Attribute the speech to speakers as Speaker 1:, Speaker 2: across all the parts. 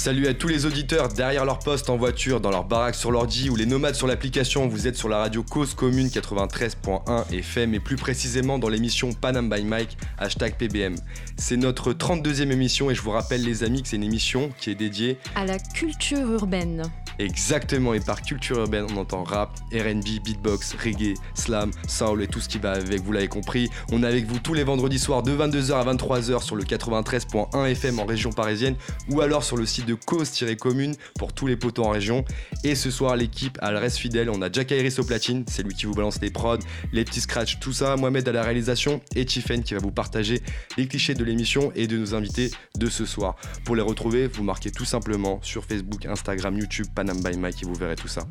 Speaker 1: Salut à tous les auditeurs derrière leur poste en voiture, dans leur baraque sur l'ordi ou les nomades sur l'application. Vous êtes sur la radio Cause Commune 93.1 FM et plus précisément dans l'émission Panam by Mike, hashtag PBM. C'est notre 32e émission et je vous rappelle les amis que c'est une émission qui est dédiée
Speaker 2: à la culture urbaine.
Speaker 1: Exactement, et par culture urbaine, on entend rap, RB, beatbox, reggae, slam, soul et tout ce qui va avec, vous l'avez compris. On est avec vous tous les vendredis soirs de 22h à 23h sur le 93.1 FM en région parisienne ou alors sur le site de cause-commune pour tous les potos en région. Et ce soir, l'équipe, elle reste fidèle. On a Jack Iris au platine, c'est lui qui vous balance les prods, les petits scratchs, tout ça. Mohamed à la réalisation et Tiffen qui va vous partager les clichés de l'émission et de nos invités de ce soir. Pour les retrouver, vous marquez tout simplement sur Facebook, Instagram, YouTube, Panama by Mike et vous verrez tout ça.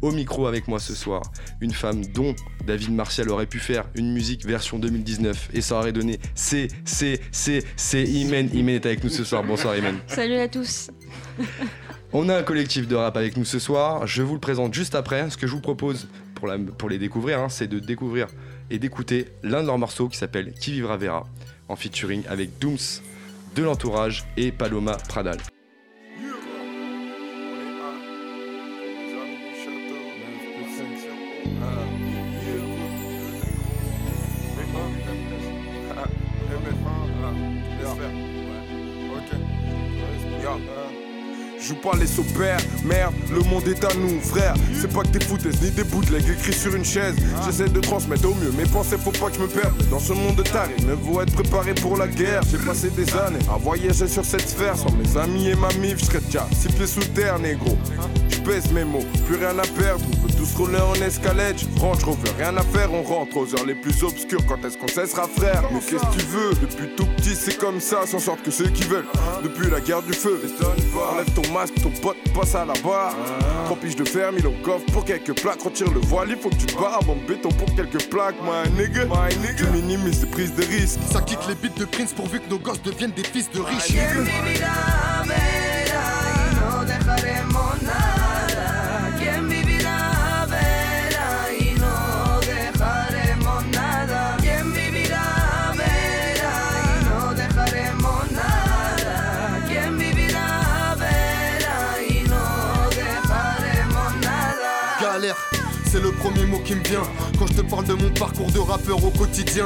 Speaker 1: Au micro avec moi ce soir, une femme dont David Martial aurait pu faire une musique version 2019 et ça aurait donné C, C, C, C, Imen. Imen est avec nous ce soir. Bonsoir Imen.
Speaker 2: Salut à tous.
Speaker 1: On a un collectif de rap avec nous ce soir. Je vous le présente juste après. Ce que je vous propose pour, la, pour les découvrir, hein, c'est de découvrir et d'écouter l'un de leurs morceaux qui s'appelle Qui vivra verra en featuring avec Dooms de l'entourage et Paloma Pradal.
Speaker 3: Uh, Joue pas les sopères, merde, le monde est à nous, frère. C'est pas que des foutaises ni des bootlegs écrits sur une chaise. J'essaie de transmettre au mieux mes pensées, faut pas que je me perde. Dans ce monde de taré, mais faut être préparé pour la guerre. J'ai passé des années à voyager sur cette sphère. Sans mes amis et ma mif, je serais déjà six pieds sous terre, négro. Je pèse mes mots, plus rien à perdre. On veut tous rouler en escalade. Range Rover, rien à faire, on rentre aux heures les plus obscures. Quand est-ce qu'on cessera, frère? Mais qu'est-ce que tu veux? Depuis tout petit, c'est comme ça, s'en sortent que ceux qui veulent. Depuis la guerre du feu, enlève ton masque, ton pote passe à la barre. Trois piges de fer, mis au coffre pour quelques plaques. Retire le voile, il faut que tu barres en béton pour quelques plaques, my nigga. My nigga. Tu minimises les prises de risque.
Speaker 4: Ça kick les bits de Prince pourvu que nos gosses deviennent des fils de riches. Le premier mot qui me vient quand je te parle de mon parcours de rappeur au quotidien.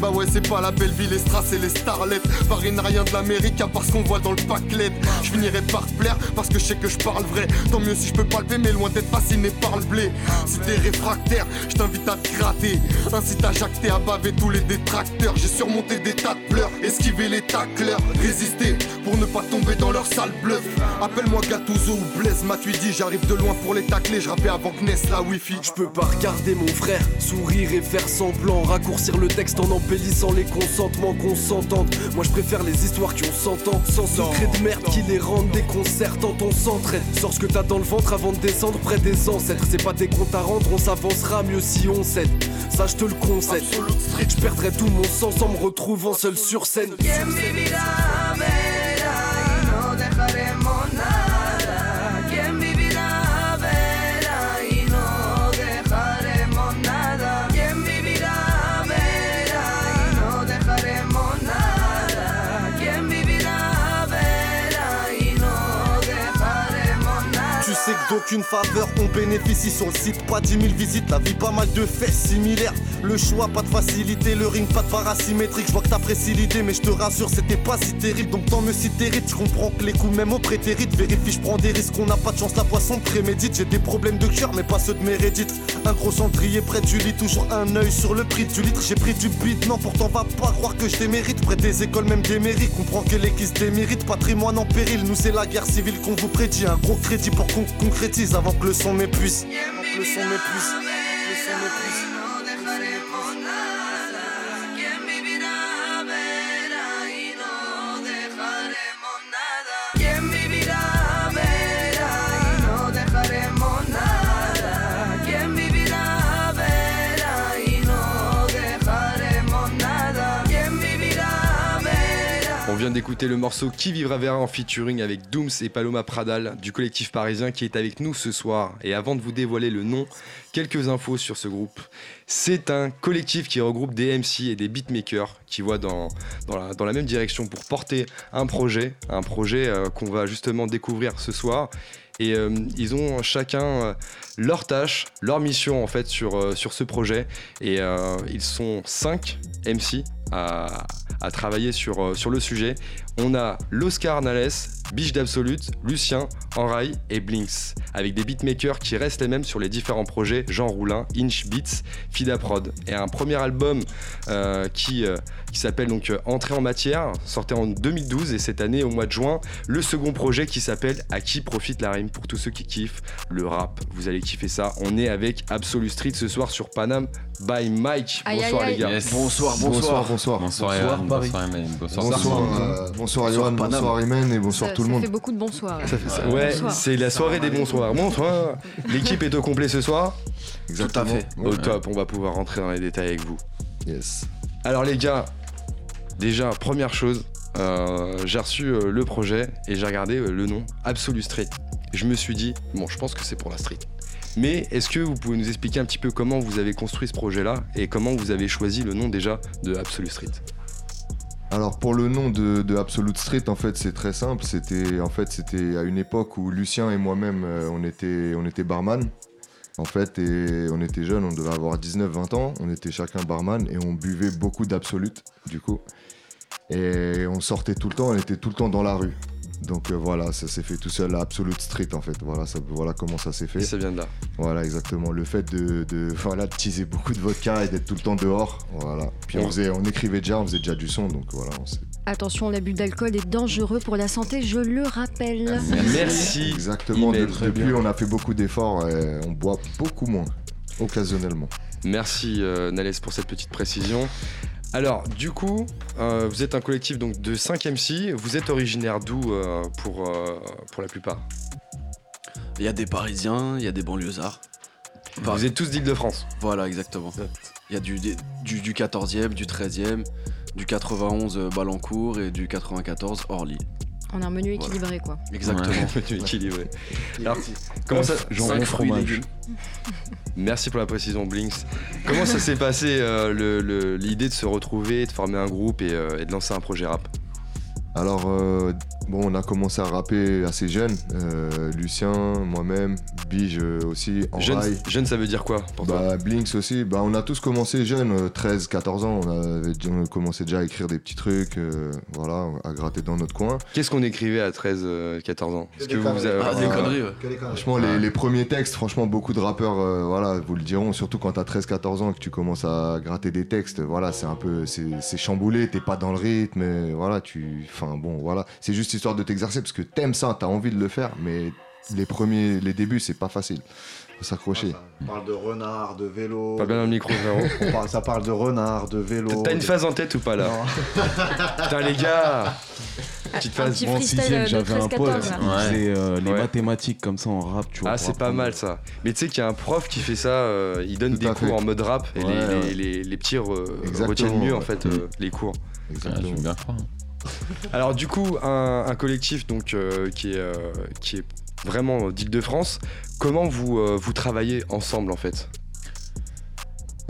Speaker 4: Bah ouais, c'est pas la belle ville, les strass et les starlets. N'a rien de l'Amérique à part ce qu'on voit dans le packlet. Je finirai par plaire parce que je sais que je parle vrai. Tant mieux si je peux palper, mais loin d'être fasciné par le blé. Si t'es réfractaire, je t'invite à te gratter. Incite à jacter, à baver tous les détracteurs. J'ai surmonté des tas de pleurs, esquivé les tacleurs, résister pour ne pas tomber dans leur sale bluff. Appelle-moi Gattuso ou Blaise Matuidi, j'arrive de loin pour les tacler. Je rappais avant que naisse la wifi.
Speaker 5: Je peux pas regarder mon frère, sourire et faire semblant, raccourcir le texte en embellissant les consentements qu'on s'entende. Moi je préfère les histoires qui ont 100 ans, sans secret de merde qui les rendent déconcertantes. On s'entraide, sors ce que t'as dans le ventre avant de descendre près des ancêtres. C'est pas des comptes à rendre, on s'avancera mieux si on cède. Ça je te le concède. Je perdrai tout mon sens en me retrouvant seul sur scène.
Speaker 4: D'aucune faveur, on bénéficie sur le site, pas 10 000 visites, la vie pas mal de faits similaires. Le choix, pas de facilité, le ring, pas de parasymétrique. Je vois que t'apprécies l'idée, mais je te rassure, c'était pas si terrible. Donc tant me si terrible, je comprends que les coups, même au prétérite, vérifie, je prends des risques, on n'a pas de chance, la poisson prémédite. J'ai des problèmes de cœur, mais pas ceux de mes rédites. Un gros cendrier près du lit, toujours un œil sur le prix du litre. J'ai pris du beat, non, pourtant va pas croire que je démérite. Près des écoles, même des mairies, comprends que les qui se déméritent. Patrimoine en péril, nous c'est la guerre civile qu'on vous prédit. Un gros crédit pour qu'on avant que le son m'épuise. Avant que le son m'épuise.
Speaker 1: Vient d'écouter le morceau Qui vivra verra en featuring avec Dooms et Paloma Pradal du collectif parisien qui est avec nous ce soir. Et avant de vous dévoiler le nom, quelques infos sur ce groupe. C'est un collectif qui regroupe des MC et des beatmakers qui voient dans, dans, la, même direction pour porter un projet, un projet euh, qu'on va justement découvrir ce soir. Et euh, ils ont chacun euh, leur tâche, leur mission en fait sur, sur ce projet. Et ils sont 5 MC à, travailler sur, euh, sur le sujet. On a l'Oscar Nales, Biche d'Absolute, Lucien, Enrail et Blinks, avec des beatmakers qui restent les mêmes sur les différents projets Jean Roulin, Inch Beats, Fida Prod. Et un premier album euh, qui, euh, qui s'appelle donc Entrée en matière, sorti en 2012 et cette année au mois de juin, le second projet qui s'appelle À qui profite la rime? Pour tous ceux qui kiffent le rap. Vous allez kiffer ça. On est avec Absolute Street ce soir sur Panam by Mike. Bonsoir les gars.
Speaker 6: Bonsoir, bonsoir, bonsoir. Bonsoir, bonsoir, bonsoir,
Speaker 7: bonsoir, bonsoir, Yohan, bonsoir Imen et bonsoir tout le monde.
Speaker 2: Ça fait beaucoup de bonsoirs.
Speaker 1: Ouais, c'est la soirée des bonsoirs. Bonsoir. L'équipe est au complet ce soir.
Speaker 7: Exactement. Tout à fait.
Speaker 1: Au top, on va pouvoir rentrer dans les détails avec vous.
Speaker 7: Yes.
Speaker 1: Alors les gars, déjà première chose, euh, j'ai reçu euh, le projet et j'ai regardé euh, le nom Absolute Street. Je me suis dit, bon, je pense que c'est pour la street. Mais est-ce que vous pouvez nous expliquer un petit peu comment vous avez construit ce projet-là et comment vous avez choisi le nom déjà de Absolute Street?
Speaker 7: Alors pour le nom de, Absolute Street, en fait, c'est très simple. C'était à une époque où Lucien et moi-même, euh, on était on était barman. En fait, et on était jeunes, on devait avoir 19-20 ans. On était chacun barman et on buvait beaucoup d'Absolute, du coup. Et on sortait tout le temps, on était tout le temps dans la rue. Donc euh, voilà, ça s'est fait tout seul à Absolute Street en fait. Voilà, ça, voilà comment ça s'est fait. Et
Speaker 1: ça vient de là.
Speaker 7: Voilà, exactement. Le fait de, de, voilà, de teaser beaucoup de vodka et d'être tout le temps dehors. Voilà. Puis on, faisait, on écrivait déjà, on faisait déjà du son. Donc voilà.
Speaker 2: Attention, l'abus d'alcool est dangereux pour la santé, je le rappelle.
Speaker 1: Merci.
Speaker 7: Exactement. depuis, on a fait beaucoup d'efforts et on boit beaucoup moins, occasionnellement.
Speaker 1: Merci euh, Nalès pour cette petite précision. Alors, du coup, euh, vous êtes un collectif donc, de 5 MC. Vous êtes originaire d'où euh, pour, euh, pour la plupart?
Speaker 6: Il y a des Parisiens, il y a des banlieusards.
Speaker 1: vous êtes tous d'Île-de-France
Speaker 6: Voilà, exactement. Il y a du, du, du 14e, du 13e, du 91 Balancourt et du 94 Orly.
Speaker 2: On a un menu équilibré, quoi.
Speaker 1: Exactement, un menu équilibré. Alors, comment ça
Speaker 7: Jambon fromage.
Speaker 1: Merci pour la précision, Blinks. Comment ça s'est passé euh, l'idée de se retrouver, de former un groupe et, euh, et de lancer un projet rap?
Speaker 7: Alors, euh, Bon, on a commencé à rapper assez jeune. Euh, Lucien, moi-même, Bige aussi, en
Speaker 1: jeune, jeune, ça veut dire quoi pour
Speaker 7: bah, Blinks aussi. Bah, on a tous commencé jeunes, 13, euh, 14 ans. On avait commencé déjà à écrire des petits trucs, euh, voilà, à gratter dans notre coin.
Speaker 1: Qu'est-ce qu'on écrivait à 13, 14 ans
Speaker 6: Est-ce que vous, avez ah, des conneries
Speaker 7: Franchement, les, premiers textes, franchement, beaucoup de rappeurs, voilà, vous le diront, surtout quand t'as 13, 14 ans et que tu commences à gratter des textes, voilà, c'est un peu, c'est chamboulé, t'es pas dans le rythme, voilà, tu, enfin bon, voilà, c'est juste histoire de t'exercer parce que t'aimes ça, t'as envie de le faire, mais les premiers, les débuts, c'est pas facile. Faut s'accrocher.
Speaker 8: on parle de renard, de vélo.
Speaker 1: Pas bien dans le micro,
Speaker 8: frérot. ça parle de renard, de vélo.
Speaker 1: T'as une phase en tête ou pas là Putain, les gars
Speaker 2: Petite phase. Bon, sixième, j'avais un pote
Speaker 9: euh, les mathématiques comme ça en rap, tu vois.
Speaker 1: Ah, c'est pas mal ça. Mais tu sais qu'il y a un prof qui fait ça, euh, il donne des cours en mode rap et les, les, les, petits retiennent mieux en fait euh, les cours.
Speaker 9: Exactement. bien fort.
Speaker 1: Alors du coup, un, collectif donc euh, qui, est, euh, qui est vraiment d'Île-de-France, comment vous, euh, vous travaillez ensemble en fait?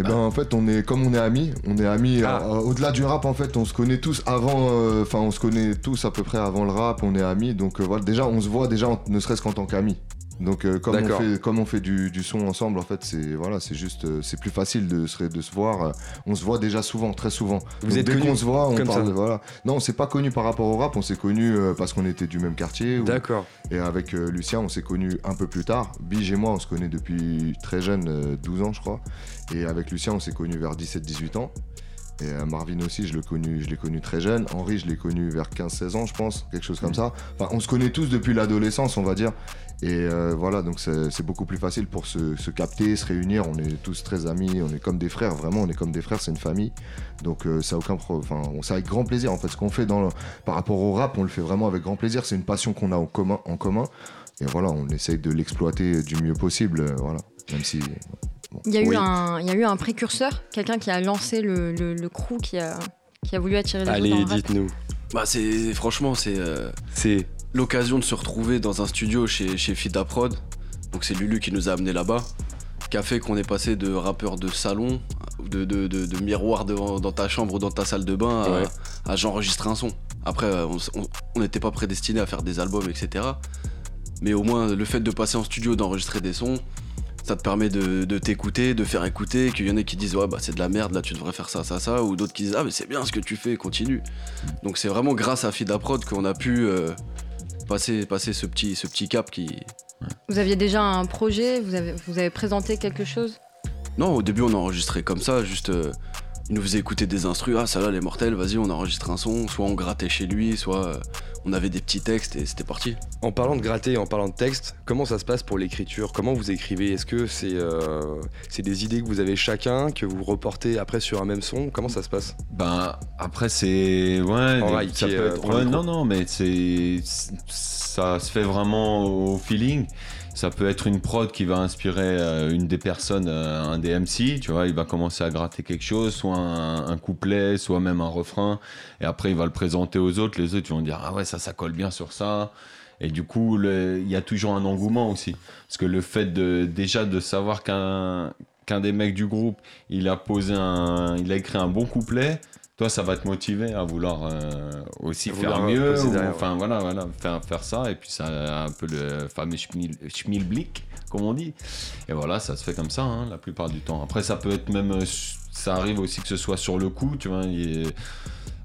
Speaker 7: Eh ben en fait on est comme on est amis, on est amis ah. au-delà du rap en fait on se connaît tous avant, enfin on se connaît tous à peu près avant le rap, on est amis donc voilà déjà on se voit déjà ne serait-ce qu'en tant qu'amis. Donc euh, comme, on fait, comme on fait du, son ensemble, en fait, c'est voilà, c'est juste, euh, c'est plus facile de se, de se voir. on se voit déjà souvent, très souvent.
Speaker 1: Vous êtes
Speaker 7: dès qu'on se voit, on parle. Voilà. Non, on s'est pas connu par rapport au rap. On s'est connu euh, parce qu'on était du même quartier.
Speaker 1: D'accord.
Speaker 7: Et avec Lucien, on s'est connu un peu plus tard. Bige et moi, on se connaît depuis très jeune, 12 ans, je crois. Et avec Lucien, on s'est connu vers 17-18 ans. Et Marvin aussi, je l'ai connu, je l'ai connu très jeune. Henri, je l'ai connu vers 15-16 ans, je pense, quelque chose comme ça. Enfin, on se connaît tous depuis l'adolescence, on va dire. Et euh, voilà, donc c'est beaucoup plus facile pour se, capter, se réunir. On est tous très amis, on est comme des frères, vraiment, on est comme des frères, c'est une famille. Donc euh, ça aucun enfin, c'est avec grand plaisir. En fait, ce qu'on fait dans par rapport au rap, on le fait vraiment avec grand plaisir. C'est une passion qu'on a en commun, en commun. Et voilà, on essaye de l'exploiter du mieux possible. Euh, voilà, même si.
Speaker 2: Il, y a eu un, il y a eu un précurseur, quelqu'un qui a lancé le, le, crew, qui a, qui a voulu attirer les
Speaker 1: Allez, dites-nous.
Speaker 6: Bah c'est franchement c'est euh,
Speaker 1: C'est
Speaker 6: l'occasion de se retrouver dans un studio chez, chez Fida Prod. Donc c'est Lulu qui nous a amené là-bas. Qui a fait qu'on est passé de rappeur de salon, de, de, de- de miroir devant- dans ta chambre ou dans ta salle de bain à,
Speaker 1: Ouais.
Speaker 6: à j'enregistre un son. Après, euh, on n'était pas prédestiné à faire des albums, etc. Mais au moins, le fait de passer en studio, d'enregistrer des sons, ça te permet de, de t'écouter, de faire écouter, qu'il y en ait qui disent ouais bah c'est de la merde, là tu devrais faire ça, ça, ça, ou d'autres qui disent ah mais c'est bien ce que tu fais, continue. Donc c'est vraiment grâce à Fida Prod qu'on a pu euh, passer, passer ce, petit, ce petit cap qui...
Speaker 2: Vous aviez déjà un projet vous avez, vous avez présenté quelque chose?
Speaker 6: Non, au début on enregistrait comme ça, juste... euh, il nous faisait écouter des instrus, ah ça là elle est mortelle, vas-y on enregistre un son, soit on grattait chez lui, soit euh, on avait des petits textes et c'était parti.
Speaker 1: En parlant de gratter et en parlant de texte, comment ça se passe pour l'écriture? Comment vous écrivez? Est-ce que c'est euh, c'est des idées que vous avez chacun, que vous reportez après sur un même son? Comment ça se passe?
Speaker 9: Ben après c'est ouais, des-
Speaker 1: rail,
Speaker 9: ça peut
Speaker 1: euh,
Speaker 9: être- ouais, non non mais c'est ça se fait vraiment au feeling. Ça peut être une prod qui va inspirer euh, une des personnes, euh, un des MC, tu vois, il va commencer à gratter quelque chose, soit un, un couplet, soit même un refrain, et après il va le présenter aux autres, les autres vont dire ah ouais ça ça colle bien sur ça, et du coup il y a toujours un engouement aussi, parce que le fait de déjà de savoir qu'un qu'un des mecs du groupe il a posé un, il a écrit un bon couplet, toi ça va te motiver à vouloir euh, aussi
Speaker 1: À
Speaker 9: faire
Speaker 1: vouloir,
Speaker 9: mieux,
Speaker 1: poser
Speaker 9: ou-
Speaker 1: derrière,
Speaker 9: enfin voilà voilà faire faire ça, et puis ça a un peu le fameux schmil, schmilblick comme on dit, et voilà ça se fait comme ça hein, la plupart du temps. Après ça peut être même, euh, ça arrive aussi que ce soit sur le coup, tu vois. il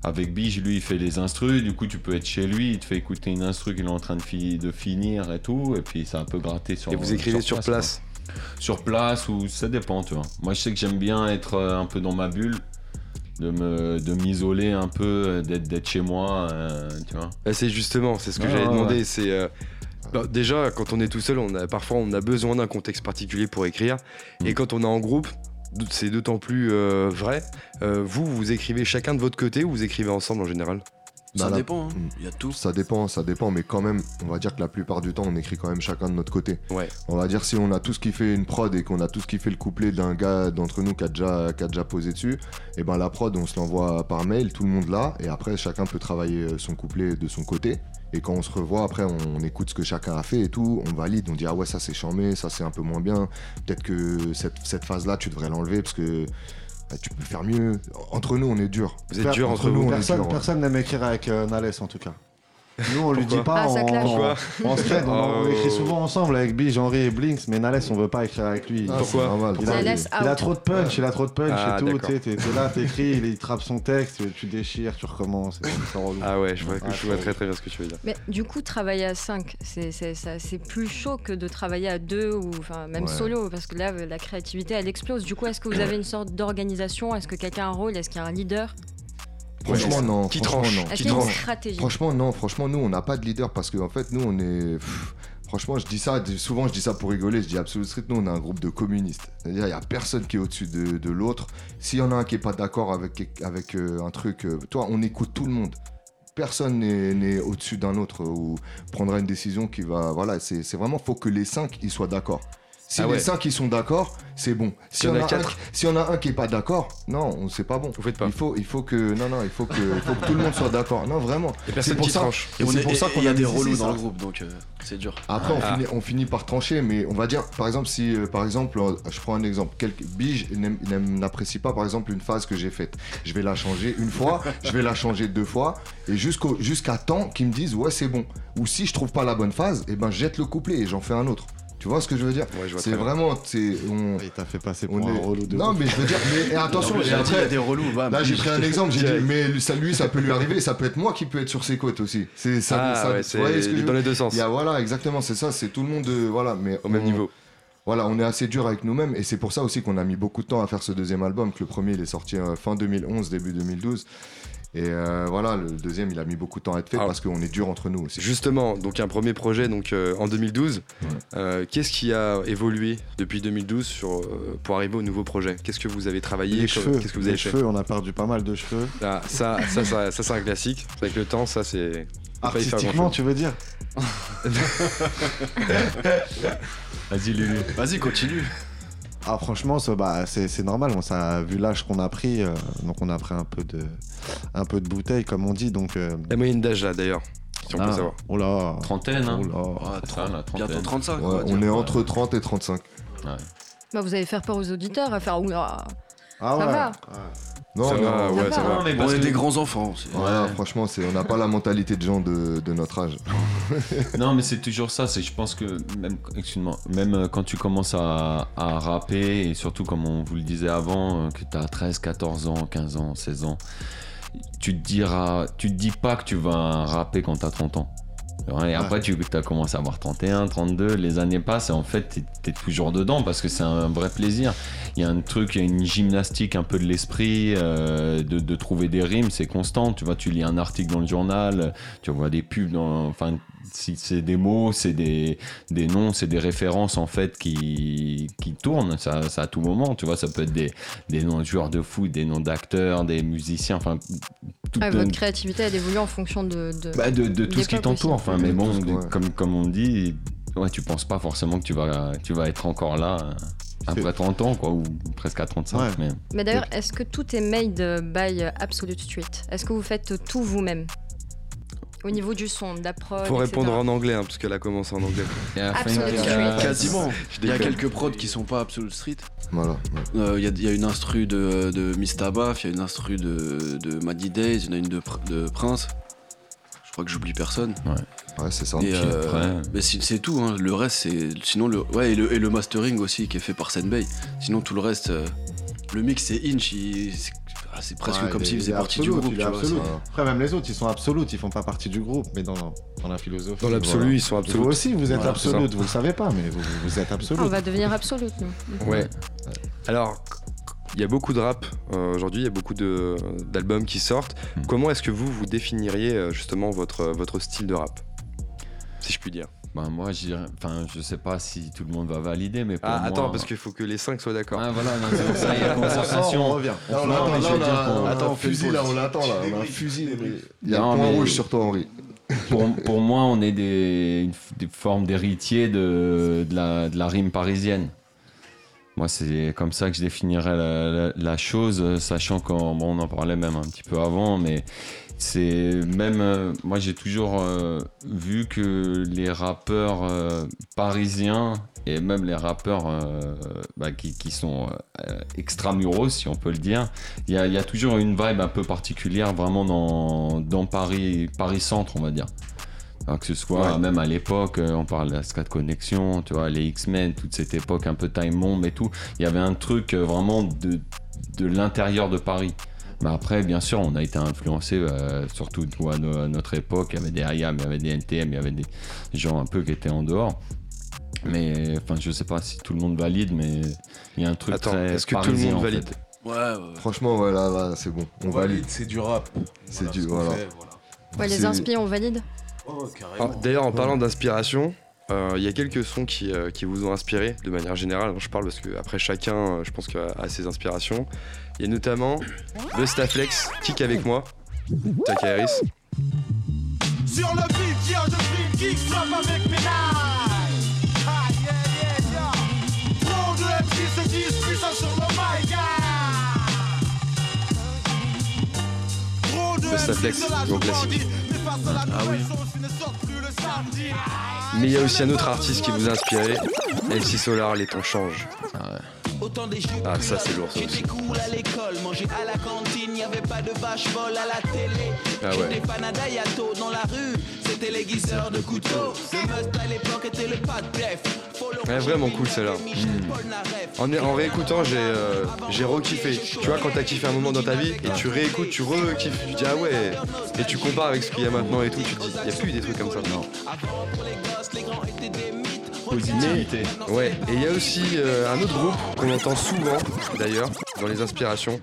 Speaker 9: avec Bige, lui, il fait les instrus, du coup, tu peux être chez lui, il te fait écouter une instru qu'il est en train de, fi- de finir et tout, et puis c'est un peu gratté sur
Speaker 1: Et vous écrivez sur place
Speaker 9: quoi. Sur place, ou ça dépend, tu vois. Moi, je sais que j'aime bien être euh, un peu dans ma bulle, de me de m'isoler un peu, euh, d'être d'être chez moi, euh, tu vois.
Speaker 1: Bah, c'est justement, c'est ce que demander.
Speaker 9: ouais.
Speaker 1: C'est euh, bah, déjà quand on est tout seul, on a parfois on a besoin d'un contexte particulier pour écrire,
Speaker 9: Mm.
Speaker 1: et quand on est en groupe, c'est d'autant plus euh, vrai. Vous, vous écrivez chacun de votre côté ou vous écrivez ensemble en général?
Speaker 6: Ça
Speaker 7: Bah, la-
Speaker 6: dépend, hein.
Speaker 7: Mm.
Speaker 6: il y a tout.
Speaker 7: Ça dépend, ça dépend, mais quand même, on va dire que la plupart du temps, on écrit quand même chacun de notre côté.
Speaker 1: Ouais.
Speaker 7: On va dire si on a tous kiffé une prod et qu'on a tous kiffé le couplet d'un gars d'entre nous qui a déjà, qui a déjà posé dessus, et ben la prod, on se l'envoie par mail, tout le monde là, et après chacun peut travailler euh, son couplet de son côté. Et quand on se revoit, après on, on écoute ce que chacun a fait et tout, on valide, on dit ah ouais ça c'est chambé, ça c'est un peu moins bien, peut-être que cette, cette phase-là tu devrais l'enlever parce que bah, tu peux faire mieux. Entre nous on est dur.
Speaker 1: Vous êtes dur entre
Speaker 7: nous,
Speaker 1: vous
Speaker 7: on est
Speaker 8: Personne, personne n'aime écrire avec euh, Nalès en tout cas. Nous on lui dit pas,
Speaker 2: Ah, ça
Speaker 8: on,
Speaker 2: clash.
Speaker 1: Pourquoi
Speaker 8: on se traite, on, on
Speaker 1: Oh.
Speaker 8: écrit souvent ensemble avec Bige, Henri et Blinks, mais Nalès on veut pas écrire avec lui.
Speaker 7: Ah,
Speaker 1: Pourquoi
Speaker 7: normal.
Speaker 8: Il a, il trop de punch, il a trop de punch
Speaker 1: Ah,
Speaker 8: et tout.
Speaker 1: d'accord.
Speaker 8: Tu sais, t'es t'es là, t'écris, il, il trappe son texte, tu déchires, tu recommences.
Speaker 1: Ah ouais, je vois,
Speaker 8: Ah,
Speaker 1: je vois très très bien ce que tu veux dire.
Speaker 2: Mais du coup, travailler à 5, c'est c'est- ça- c'est plus chaud que de travailler à 2 ou enfin, même
Speaker 7: Ouais.
Speaker 2: solo, parce que là, la créativité, elle explose. Du coup, est-ce que vous avez une sorte d'organisation? Est-ce que quelqu'un a un rôle? Est-ce qu'il y a un leader?
Speaker 7: Franchement non.
Speaker 1: Qui
Speaker 7: franchement,
Speaker 1: tranche
Speaker 7: non.
Speaker 1: Qui tranche
Speaker 7: Franchement, non, franchement, nous, on n'a pas de leader parce qu'en fait, nous, on est. pff, franchement, je dis ça, souvent, je dis ça pour rigoler. Je dis Absolute Street, nous, on est un groupe de communistes. C'est-à-dire, il n'y a personne qui est au-dessus de, de l'autre. S'il y en a un qui n'est pas d'accord avec, avec euh, un truc, euh, toi, on écoute tout le monde. Personne n'est au-dessus d'un autre ou prendra une décision qui va. Voilà, c'est c'est vraiment, faut que les cinq ils soient d'accord. Si
Speaker 1: Ah
Speaker 7: les
Speaker 1: ouais.
Speaker 7: cinq ils sont d'accord, c'est bon. Si
Speaker 1: S'il y en
Speaker 7: on
Speaker 1: a
Speaker 7: a un,
Speaker 1: quatre.
Speaker 7: si on a un qui est pas d'accord, non, c'est pas bon.
Speaker 1: Vous faites pas.
Speaker 7: Il faut, il faut que, non, non, il faut que, il faut que tout le monde soit d'accord. Non, vraiment.
Speaker 1: Et personne
Speaker 7: pour ça-. Et c'est
Speaker 6: est-
Speaker 7: pour ça qu'on
Speaker 6: a des relous
Speaker 7: ça.
Speaker 6: dans le groupe, donc euh, c'est dur.
Speaker 7: Après, on,
Speaker 1: Ah.
Speaker 7: finit, on finit par trancher, mais on va dire, par exemple, si, euh, par exemple, euh, je prends un exemple, quelques Bige n'apprécie pas, par exemple, une phase que j'ai faite. Je vais la changer une fois, je vais la changer deux fois, et jusqu'au- jusqu'à temps qu'ils me disent, ouais, c'est bon. Ou si je trouve pas la bonne phase, et ben, je jette le couplet et j'en fais un autre. Tu vois ce que je veux dire
Speaker 1: Ouais,
Speaker 7: C'est vraiment, on,
Speaker 8: Il t'a fait passer
Speaker 7: on
Speaker 8: pour un
Speaker 7: est-
Speaker 8: relou de
Speaker 7: Non, mais je veux dire, mais et attention,
Speaker 6: J'ai
Speaker 7: et
Speaker 6: dit, il y a
Speaker 7: après,
Speaker 6: des relous.
Speaker 7: Là, j'ai pris un exemple, j'ai dit, mais ça, lui, ça peut lui arriver, ça peut être moi qui peut être sur ses côtes aussi. C'est ça,
Speaker 1: Ah
Speaker 7: ça-
Speaker 1: ouais,
Speaker 7: vous voyez ce que
Speaker 1: c'est
Speaker 7: je
Speaker 1: dans les deux sens.
Speaker 7: Il y a, voilà, exactement, c'est ça, c'est tout le monde, euh, voilà, mais
Speaker 1: Au même niveau.
Speaker 7: Voilà, on est assez dur avec nous-mêmes et c'est pour ça aussi qu'on a mis beaucoup de temps à faire ce deuxième album, que le premier il est sorti euh, fin 2011, début 2012. Et euh, voilà, le deuxième il a mis beaucoup de temps à être fait
Speaker 1: Alors,
Speaker 7: parce qu'on est dur entre nous aussi.
Speaker 1: Justement, donc un premier projet donc euh, en 2012.
Speaker 7: Ouais.
Speaker 1: Euh, Qu'est-ce qui a évolué depuis 2012 sur, euh, pour arriver au nouveau projet? Qu'est-ce que vous avez travaillé?
Speaker 8: Les cheveux,
Speaker 1: Qu'est-ce que vous
Speaker 8: les
Speaker 1: avez fait?
Speaker 8: cheveux, on a perdu pas mal de cheveux.
Speaker 1: Ah, ça, ça, ça, ça, c'est un classique. Avec le temps, ça c'est.
Speaker 8: Artistiquement, tu veux dire?
Speaker 9: Vas-y Lulu.
Speaker 6: Vas-y, continue.
Speaker 8: Ah franchement, ça, bah, c'est c'est normal. On ça, vu l'âge qu'on a pris, euh, donc on a pris un peu de, un peu de bouteille, comme on dit. Donc. euh,
Speaker 1: La moyenne d'âge là d'ailleurs, si on
Speaker 8: ah,
Speaker 1: peut savoir.
Speaker 8: Oh là.
Speaker 9: Trentaine, hein.
Speaker 8: Oh là.
Speaker 6: Ah,
Speaker 9: C'est ça,
Speaker 6: 30,
Speaker 9: la trentaine.
Speaker 6: bientôt 35.
Speaker 7: Ouais,
Speaker 6: on va
Speaker 7: on
Speaker 6: dire.
Speaker 7: est entre 30 et 35.
Speaker 2: Bah, vous allez faire peur aux auditeurs à faire oula.
Speaker 8: Ah
Speaker 2: Ça
Speaker 8: ouais.
Speaker 2: va.
Speaker 7: Non,
Speaker 1: ça
Speaker 7: non,
Speaker 1: va, ouais,
Speaker 2: Ça
Speaker 1: ça
Speaker 2: va.
Speaker 1: va.
Speaker 9: Non, mais
Speaker 6: On est
Speaker 9: que-
Speaker 6: des grands enfants.
Speaker 7: Voilà,
Speaker 9: Ouais.
Speaker 7: franchement, c'est, on n'a pas la mentalité de gens de, de notre âge.
Speaker 9: Non, mais c'est toujours ça. C'est, je pense que même, excuse-moi, même euh, quand tu commences à, à rapper, et surtout comme on vous le disait avant, euh, que tu as 13, 14 ans, 15 ans, 16 ans, tu te diras, tu te dis pas que tu vas rapper quand tu as 30 ans. Et après, tu as commencé à avoir 31, 32, les années passent et en fait, tu es, toujours dedans parce que c'est un vrai plaisir. Il y a un truc, il y a une gymnastique un peu de l'esprit, euh, de, de trouver des rimes, c'est constant. Tu vois, tu lis un article dans le journal, tu vois des pubs, dans, enfin, c'est des mots, c'est des, des noms, c'est des références en fait qui, qui tournent, ça, ça à tout moment. Tu vois, ça peut être des, des noms de joueurs de foot, des noms d'acteurs, des musiciens, enfin,
Speaker 2: votre créativité elle évolue en fonction de. de-
Speaker 9: bah, de, de tout ce qui t'entoure. Enfin, mais bon,
Speaker 7: Tout ce- ouais.
Speaker 9: comme, comme on dit, ouais, tu penses pas forcément que tu vas, tu vas être encore là euh, après 30 ans, quoi, ou presque à 35.
Speaker 8: Ouais.
Speaker 9: Mais
Speaker 2: Mais d'ailleurs, est-ce que tout est made by Absolute Street? Est-ce que vous faites tout vous-même? Au niveau du son, de la prod,
Speaker 1: Faut
Speaker 2: etc.
Speaker 1: répondre en anglais, hein, parce qu'elle a commencé en anglais.
Speaker 6: Quasiment. Il y a quelques prods qui sont pas Absolute Street.
Speaker 7: Voilà. ouais.
Speaker 6: Euh, Il y, a- il y a une instru de, de Miss Tabaf, il y a une instru de, de Maddy Days, il y en a une de, de Prince. Je crois que j'oublie personne.
Speaker 7: Ouais, c'est ça.
Speaker 6: Et, euh, mais c'est c'est tout, hein. le reste c'est. Sinon, le, ouais, et le, et le mastering aussi qui est fait par Senbei. Sinon, tout le reste, euh, le mix c'est Inch, il- c'est ah, c'est presque
Speaker 8: Ouais,
Speaker 6: comme
Speaker 8: il est-
Speaker 6: s'il
Speaker 8: il
Speaker 6: faisait
Speaker 8: est
Speaker 6: partie du groupe. tu vois,
Speaker 8: Après, même les autres, ils sont absolutes, ils font pas partie du groupe, mais dans, dans la philosophie.
Speaker 1: Dans l'absolu,
Speaker 8: voilà.
Speaker 1: ils sont
Speaker 8: Vous
Speaker 1: absolus.
Speaker 8: aussi, vous êtes
Speaker 1: Voilà, ça.
Speaker 8: vous le savez pas, mais vous, vous êtes absolute.
Speaker 2: Ah, on va devenir Absolute, nous.
Speaker 1: Ouais. Alors, il y a beaucoup de rap euh, aujourd'hui, il y a beaucoup d'albums qui sortent.
Speaker 9: Hmm.
Speaker 1: Comment est-ce que vous, vous définiriez euh, justement votre, votre style de rap? Si je puis dire.
Speaker 9: Bah, moi, enfin, je sais pas si tout le monde va valider, mais pour
Speaker 1: Ah,
Speaker 9: moi-
Speaker 1: attends, parce qu'il faut que les 5 soient d'accord.
Speaker 9: Ah, voilà, non, c'est pour ça, il y a
Speaker 8: On sort, on
Speaker 9: concertation.
Speaker 8: revient.
Speaker 7: Là, on
Speaker 9: Non,
Speaker 7: l'attend,
Speaker 9: mais je
Speaker 7: là,
Speaker 9: veux
Speaker 7: on
Speaker 9: dire
Speaker 7: a
Speaker 9: qu'on-
Speaker 7: un
Speaker 6: Attends, on
Speaker 7: fusil, là, on l'attend, là. On a un fusil. Il y a un point
Speaker 9: mais-
Speaker 7: rouge sur toi, Henri.
Speaker 9: pour, pour moi, on est des, des formes d'héritiers de, de, la, de la rime parisienne. Moi, c'est comme ça que je définirais la, la- la chose, sachant qu'on bon, on en parlait même un petit peu avant, mais c'est même. euh, moi, j'ai toujours euh, vu que les rappeurs euh, parisiens et même les rappeurs bah, qui, qui sont extramuros, si on peut le dire, il y y a toujours une vibe un peu particulière vraiment dans, dans Paris, Paris Centre, on va dire. Alors que ce soit
Speaker 7: Ouais.
Speaker 9: même à l'époque, on parle de la Scat Connection, tu vois, les X-Men, toute cette époque un peu Time Bomb et tout, il y avait un truc vraiment de, de l'intérieur de Paris. Mais après, bien sûr, on a été influencé, euh, surtout à, no- à notre époque, il y avait des IAM, il y avait des NTM, il y avait des gens un peu qui étaient en dehors. Mais enfin, je sais pas si tout le monde valide, mais il y a un truc
Speaker 1: Attends,
Speaker 9: très
Speaker 1: est-ce que tout le monde valide
Speaker 6: Ouais, ouais.
Speaker 7: Franchement, ouais, là, là, c'est bon. On valide.
Speaker 10: c'est du rap.
Speaker 7: C'est
Speaker 10: Voilà
Speaker 7: du-
Speaker 10: ce
Speaker 7: voilà.
Speaker 10: fait, voilà.
Speaker 2: Ouais, les inspires, on valide
Speaker 10: Oh,
Speaker 1: Ah. D'ailleurs, en parlant d'inspiration, euh, il y a quelques sons qui, euh, qui vous ont inspiré de manière générale. Je parle parce que après chacun, euh, je pense qu'il a ses inspirations. Il y a notamment Bustaflex, Kick avec moi, Jack Harris.
Speaker 11: Sur le beat, yo, je frappe avec mes knives. Ah, yeah, yeah, yeah. Trop de MC se disent puissants sur le mic, ah. Trop de
Speaker 1: Bustaflex,
Speaker 11: MC de la
Speaker 1: gros classique.
Speaker 11: Normandie, mais face à la
Speaker 6: Ah oui.
Speaker 11: nouvelle sauce, ils ne sortent plus le samedi.
Speaker 1: Mais il y a aussi un autre artiste qui vous a inspiré, MC Solar, Les temps changent.
Speaker 11: Autant des jeux
Speaker 1: Ah, ça, c'est lourd, ça
Speaker 11: J'étais
Speaker 1: aussi.
Speaker 11: cool à l'école, manger à la cantine, y avait pas de vache folle à la télé.
Speaker 1: Ah ouais.
Speaker 11: J'étais fan à Dayato dans la rue, c'était l'aiguiseur de couteau. Le must à l'époque était le pas de def.
Speaker 1: Ouais, vraiment cool celle-là. En, en réécoutant, j'ai euh, j'ai re-kiffé. Tu vois, quand t'as kiffé un moment dans ta vie et tu réécoutes, tu re-kiffes, tu dis ah ouais. Et tu compares avec ce qu'il y a maintenant et tout, tu te dis, il y a plus des trucs comme ça. Non.
Speaker 9: Positivité.
Speaker 1: Ouais, et il y a aussi euh, un autre groupe qu'on entend souvent, d'ailleurs, dans les inspirations,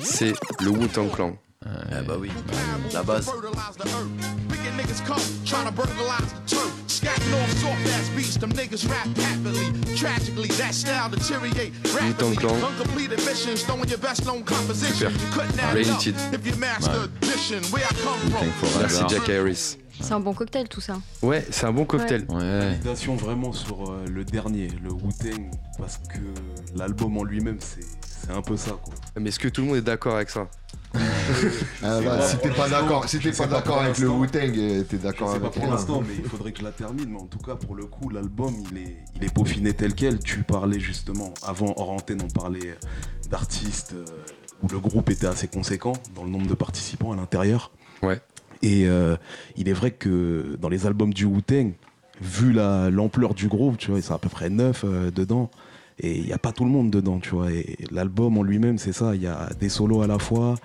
Speaker 1: c'est le Wu-Tang Clan.
Speaker 6: Ah bah oui, la base.
Speaker 11: Rapidly.
Speaker 1: Clan. Super.
Speaker 9: Thank for
Speaker 1: Merci. Jack Harris.
Speaker 2: C'est un bon cocktail tout ça.
Speaker 1: Ouais, c'est un bon cocktail.
Speaker 9: Ouais.
Speaker 12: Validation vraiment sur euh, le dernier, le Wu-Tang, parce que l'album en lui-même, c'est un peu ça, quoi.
Speaker 1: Mais est-ce que tout le monde est d'accord avec ça?
Speaker 7: Ah, bah, si t'es pas d'accord, si t'es
Speaker 12: C'est
Speaker 7: pas
Speaker 12: pas
Speaker 7: d'accord
Speaker 12: pour
Speaker 7: avec le
Speaker 12: l'instant.
Speaker 7: Wu-Tang, euh, t'es d'accord
Speaker 12: sais pas
Speaker 7: avec
Speaker 12: pour l'instant, mais il faudrait que je la termine. Mais en tout cas, pour le coup, l'album, il est, il est peaufiné tel quel. Tu parlais justement, avant, hors antenne, on parlait d'artistes euh, où le groupe était assez conséquent dans le nombre de participants à l'intérieur.
Speaker 1: Ouais.
Speaker 12: Et euh, il est vrai que dans les albums du Wu-Tang, vu la- l'ampleur du groupe, tu vois, ils sont à peu près neuf euh, dedans. Et il n'y a pas tout le monde dedans, tu vois. Et l'album en lui-même, c'est ça. Il y a des solos à la fois.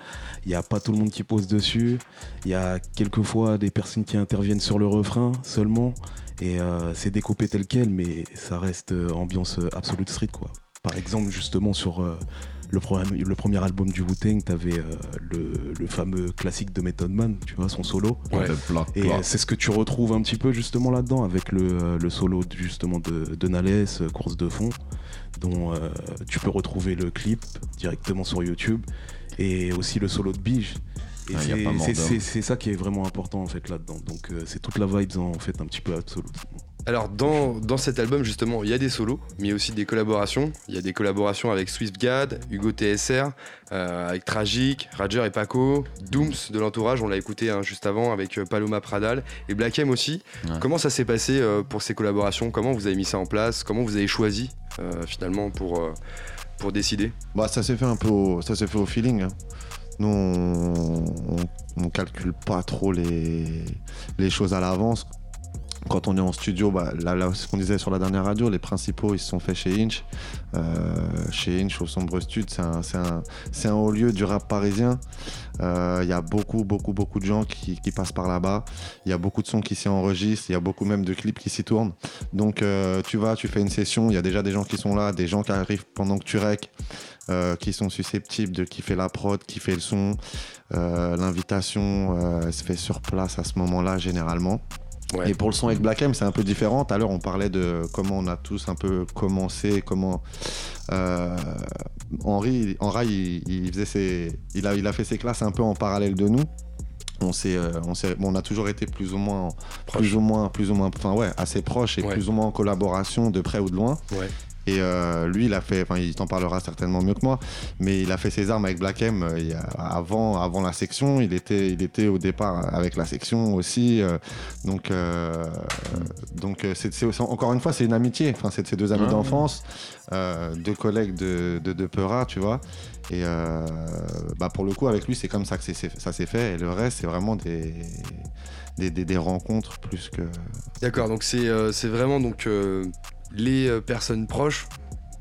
Speaker 12: Il n'y a pas tout le monde qui pose dessus. Il y a quelquefois des personnes qui interviennent sur le refrain seulement. Et euh, c'est découpé tel quel, mais ça reste ambiance Absolute Street, quoi. Par exemple, justement, sur le, premier, le premier album du Wu-Tang, tu avais le, le fameux classique de Method Man, tu vois, son solo.
Speaker 1: Ouais.
Speaker 12: Et euh, c'est ce que tu retrouves un petit peu justement là-dedans avec le, euh, le solo de- justement de, de Nales, euh, course de fond, dont euh, tu peux retrouver le clip directement sur YouTube et aussi le solo de Bige. Et
Speaker 9: Ah, y a
Speaker 12: c'est- ça qui est vraiment important en fait là-dedans. Donc euh, c'est toute la vibe en fait un petit peu absolue.
Speaker 1: Alors dans, dans cet album justement il y a des solos mais il y a aussi des collaborations. Il y a des collaborations avec SwiftGad, Hugo TSR, euh, avec Tragic, Rager et Paco, Dooms de l'entourage, on l'a écouté hein, juste avant avec euh, Paloma Pradal et Black M aussi.
Speaker 9: Ouais.
Speaker 1: Comment ça s'est passé euh, pour ces collaborations? Comment vous avez mis ça en place? Comment vous avez choisi euh, finalement pour, euh, pour décider?
Speaker 8: Bah, ça s'est fait un peu au, ça s'est fait au feeling. hein. Nous, on, on, on calcule pas trop les, les choses à l'avance. Quand on est en studio, bah, là, ce qu'on disait sur la dernière radio, les principaux, ils se sont faits chez Inch. Euh, chez Inch, au Sombre Stud, c'est un, haut lieu du rap parisien. Euh, Il y a beaucoup, beaucoup, beaucoup de gens qui, passent par là-bas. Il y a beaucoup de sons qui s'y enregistrent. Il y a beaucoup même de clips qui s'y tournent. Donc, euh, tu vas, tu fais une session. Il y a déjà des gens qui sont là, des gens qui arrivent pendant que tu rec qui sont susceptibles de kiffer la prod, kiffer le son. L'invitation se fait sur place à ce moment-là généralement.
Speaker 1: Ouais.
Speaker 8: Et pour le son avec Black M, c'est un peu différent. Tout à l'heure, on parlait de comment on a tous un peu commencé, comment euh, Henri, Henri, il, il faisait ses, il a, il a fait ses classes un peu en parallèle de nous. On s'est, euh, on s'est, bon, on a toujours été plus ou moins, plus ou moins, plus ou moins, enfin ouais, assez proches et
Speaker 1: Ouais.
Speaker 8: plus ou moins en collaboration de près ou de loin.
Speaker 1: Ouais.
Speaker 8: Et euh, lui, il a fait, enfin, il t'en parlera certainement mieux que moi, mais il a fait ses armes avec Black M euh, avant, avant la section. Il était, il était au départ avec la section aussi. euh, donc, donc c'est, c'est- c'est- encore une fois, c'est une amitié. Enfin, c'est de ses deux amis
Speaker 9: Ouais.
Speaker 8: d'enfance, deux collègues de, de, de Peura, tu vois. Et bah, pour le coup, avec lui, c'est comme ça que c'est- ça s'est fait. Et le reste, c'est vraiment des, des, des- des rencontres plus que.
Speaker 1: D'accord, donc c'est c'est vraiment donc les euh, personnes proches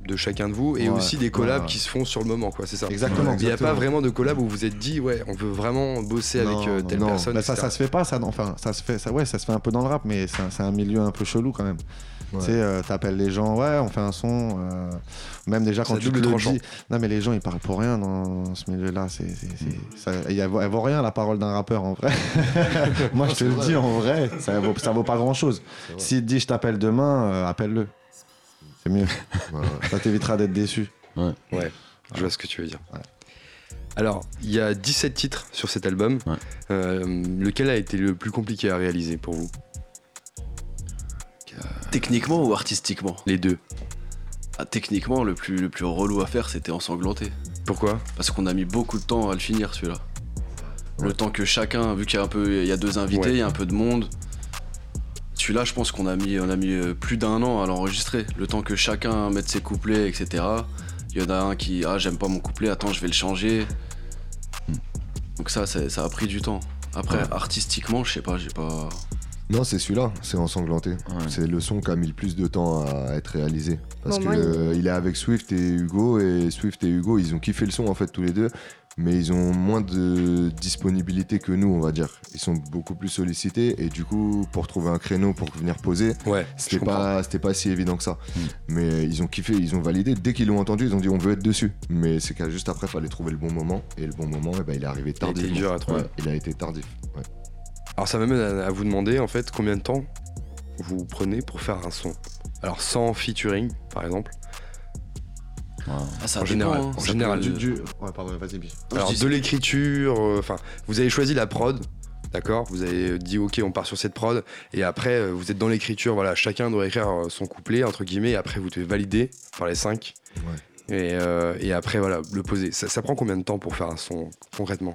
Speaker 1: de chacun de vous et
Speaker 8: Ouais,
Speaker 1: aussi des collabs
Speaker 8: ouais.
Speaker 1: qui se font sur le moment quoi, c'est ça.
Speaker 8: Exactement.
Speaker 1: Il n'y a pas vraiment de collab où vous vous êtes dit ouais on veut vraiment bosser
Speaker 8: Non,
Speaker 1: avec euh, telle
Speaker 8: non.
Speaker 1: personne.
Speaker 8: Bah, ça, ça se fait pas, ça. Enfin, ça se fait, ça, ouais, ça se fait un peu dans le rap, mais c'est un, un milieu un peu chelou quand même. Tu sais, euh, t'appelles les gens, ouais, on fait un son. euh, même déjà quand tu le dis, non mais les gens ils parlent pour rien dans ce milieu-là. C'est, c'est, c'est- ça- il y a- elle vaut rien la parole d'un rappeur en vrai. Moi je te le dis en vrai, ça vaut, ça vaut pas grand-chose. S'il te dit je t'appelle demain, appelle-le. C'est mieux.
Speaker 7: Voilà.
Speaker 8: Ça t'évitera d'être déçu.
Speaker 1: Ouais, je vois ce que tu veux dire.
Speaker 8: Ouais.
Speaker 1: Alors, il y a 17 titres sur cet album.
Speaker 9: Ouais.
Speaker 1: Euh, lequel a été le plus compliqué à réaliser pour vous?
Speaker 6: Techniquement ou artistiquement?
Speaker 1: Les deux.
Speaker 6: Ah, Techniquement, le plus, le plus relou à faire, c'était ensanglanté.
Speaker 1: Pourquoi?
Speaker 6: Parce qu'on a mis beaucoup de temps à le finir, celui-là. Le temps que chacun, vu qu'il y a un peu, il y a deux invités,
Speaker 1: Ouais.
Speaker 6: il y a un peu de monde. Celui-là, je pense qu'on a mis, on a mis euh, plus d'un an à l'enregistrer. Le temps que chacun mette ses couplets, etc. Il y en a un qui, ah, j'aime pas mon couplet, attends, je vais le changer. Donc ça, c'est- ça a pris du temps. Après,
Speaker 9: Ouais.
Speaker 6: artistiquement, je sais pas, j'ai pas.
Speaker 7: Non, c'est celui-là, c'est ensanglanté.
Speaker 9: Ouais.
Speaker 7: C'est le son qui a mis le plus de temps à être réalisé. Parce
Speaker 2: Bon,
Speaker 7: que
Speaker 2: moi, il-
Speaker 7: euh, il est avec Swift et Hugo, et Swift et Hugo, ils ont kiffé le son en fait tous les deux, mais ils ont moins de disponibilité que nous, on va dire. Ils sont beaucoup plus sollicités, et du coup, pour trouver un créneau pour venir poser,
Speaker 1: Ouais,
Speaker 7: c'était pas, c'était pas si évident que ça.
Speaker 9: Mm.
Speaker 7: Mais ils ont kiffé, ils ont validé. Dès qu'ils l'ont entendu, ils ont dit on veut être dessus. Mais c'est qu'à juste après, fallait trouver le bon moment, et le bon moment, eh ben, il est arrivé
Speaker 1: Il été
Speaker 7: tardivement.
Speaker 1: dur à trouver.
Speaker 7: Ouais, il a été tardif. ouais.
Speaker 1: Alors ça m'amène à, à vous demander en fait combien de temps vous prenez pour faire un son? Alors sans featuring par exemple.
Speaker 6: Ah, ça
Speaker 1: En
Speaker 6: dépend,
Speaker 1: général,
Speaker 6: hein.
Speaker 1: en
Speaker 6: Ça
Speaker 1: général,
Speaker 6: peut-
Speaker 8: Du- du- Ouais, pardon, vas-y, Bi.
Speaker 6: je
Speaker 1: Alors
Speaker 6: dis-
Speaker 1: de l'écriture, euh, enfin vous avez choisi la prod D'accord? Vous avez dit ok, on part sur cette prod, et après euh, vous êtes dans l'écriture. Voilà, chacun doit écrire euh, son couplet entre guillemets. Et après vous devez valider par les cinq. Et, euh, et après voilà, le poser. Ça, ça prend combien de temps pour faire un son concrètement?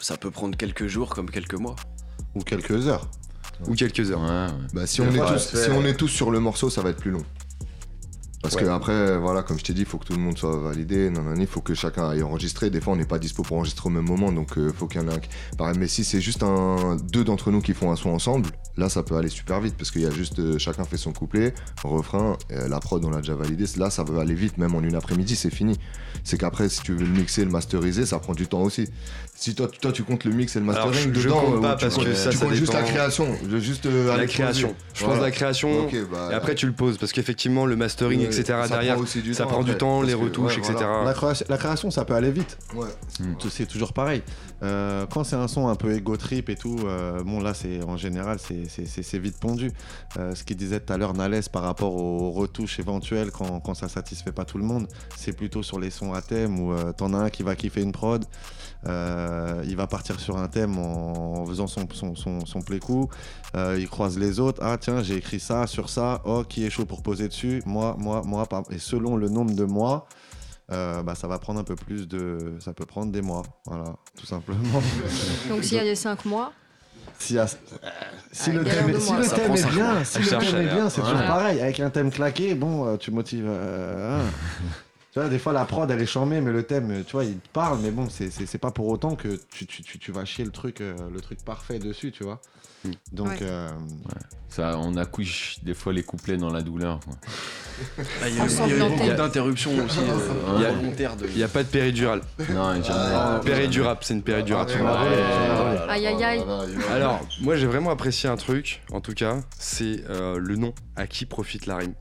Speaker 6: Ça peut prendre quelques jours comme quelques mois.
Speaker 8: Ou quelques heures.
Speaker 1: Ou quelques heures.
Speaker 7: Bah, est tous, si on est tous sur le morceau, ça va être plus long. Parce
Speaker 1: Ouais.
Speaker 7: que après, voilà, comme je t'ai dit, il faut que tout le monde soit validé. Non, non, il faut que chacun aille enregistrer. Des fois, on n'est pas dispo pour enregistrer au même moment, donc il faut qu'il y en ait un. qui- Pareil, mais si c'est juste un, deux d'entre nous qui font un son ensemble, là, ça peut aller super vite parce qu'il y a juste euh, chacun fait son couplet, refrain, euh, la prod, on l'a déjà validé. Là, ça va aller vite, même en une après-midi, c'est fini. C'est qu'après, si tu veux le mixer, le masteriser, ça prend du temps aussi. Si toi, toi tu comptes le mix et le
Speaker 1: Alors,
Speaker 7: mastering
Speaker 1: je- je
Speaker 7: dedans,
Speaker 1: compte
Speaker 7: euh,
Speaker 1: pas
Speaker 7: tu
Speaker 1: parce
Speaker 7: comptes-
Speaker 1: que ça,
Speaker 7: tu
Speaker 1: ça
Speaker 7: comptes juste la création, juste euh,
Speaker 1: La création. Je pense
Speaker 7: Voilà.
Speaker 1: la création.
Speaker 7: Bah,
Speaker 1: et après tu le poses parce qu'effectivement le mastering,
Speaker 7: Ouais,
Speaker 1: etc.
Speaker 7: ça
Speaker 1: derrière,
Speaker 7: prend aussi du
Speaker 1: ça
Speaker 7: temps
Speaker 1: prend du temps, les
Speaker 7: que-
Speaker 1: retouches,
Speaker 7: ouais,
Speaker 1: etc.
Speaker 7: voilà.
Speaker 8: La, création, la création, ça peut aller vite.
Speaker 7: Ouais.
Speaker 8: Tout- C'est toujours pareil. Quand c'est un son un peu ego trip et tout, bon là c'est en général c'est- c'est vite pondu. Euh, ce qu'il disait tout à l'heure Nalès par rapport aux retouches éventuelles quand, quand ça satisfait pas tout le monde, c'est plutôt sur les sons à thème où euh, t'en as un qui va kiffer une prod, euh, il va partir sur un thème en, faisant son, son, son, play-coup, euh, il croise les autres, ah tiens j'ai écrit ça sur ça, oh qui est chaud pour poser dessus, moi, moi, moi, et selon le nombre de mois, bah, ça va prendre un peu plus de. Ça peut prendre des mois, voilà, tout simplement.
Speaker 2: Donc s'il y a des 5 mois,
Speaker 8: Si, à- si
Speaker 2: Ah,
Speaker 8: le thème, est- si le thème bien, si le thème est bien, c'est toujours pareil. Avec un thème claqué, bon, euh, tu motives. euh, hein. tu vois, des fois la prod elle est chambée, mais le thème, tu vois, il te parle, mais bon, c'est- c'est c'est pas pour autant que tu, tu, tu, tu vas chier le truc, euh, le truc parfait dessus, tu vois. Donc,
Speaker 2: Ouais.
Speaker 8: euh,
Speaker 9: Ça, on accouche des fois les couplets dans la douleur.
Speaker 6: Ah, il y a eu- il y a eu beaucoup d'interruptions aussi. euh,
Speaker 1: Il n'y a pas de péridurale.
Speaker 9: Non, jamais.
Speaker 1: péridurable, c'est une péridurale.
Speaker 7: Ah, ouais,
Speaker 2: aïe aïe aïe.
Speaker 1: Alors, moi j'ai vraiment apprécié un truc, en tout cas, c'est euh, le nom. À qui profite la rime?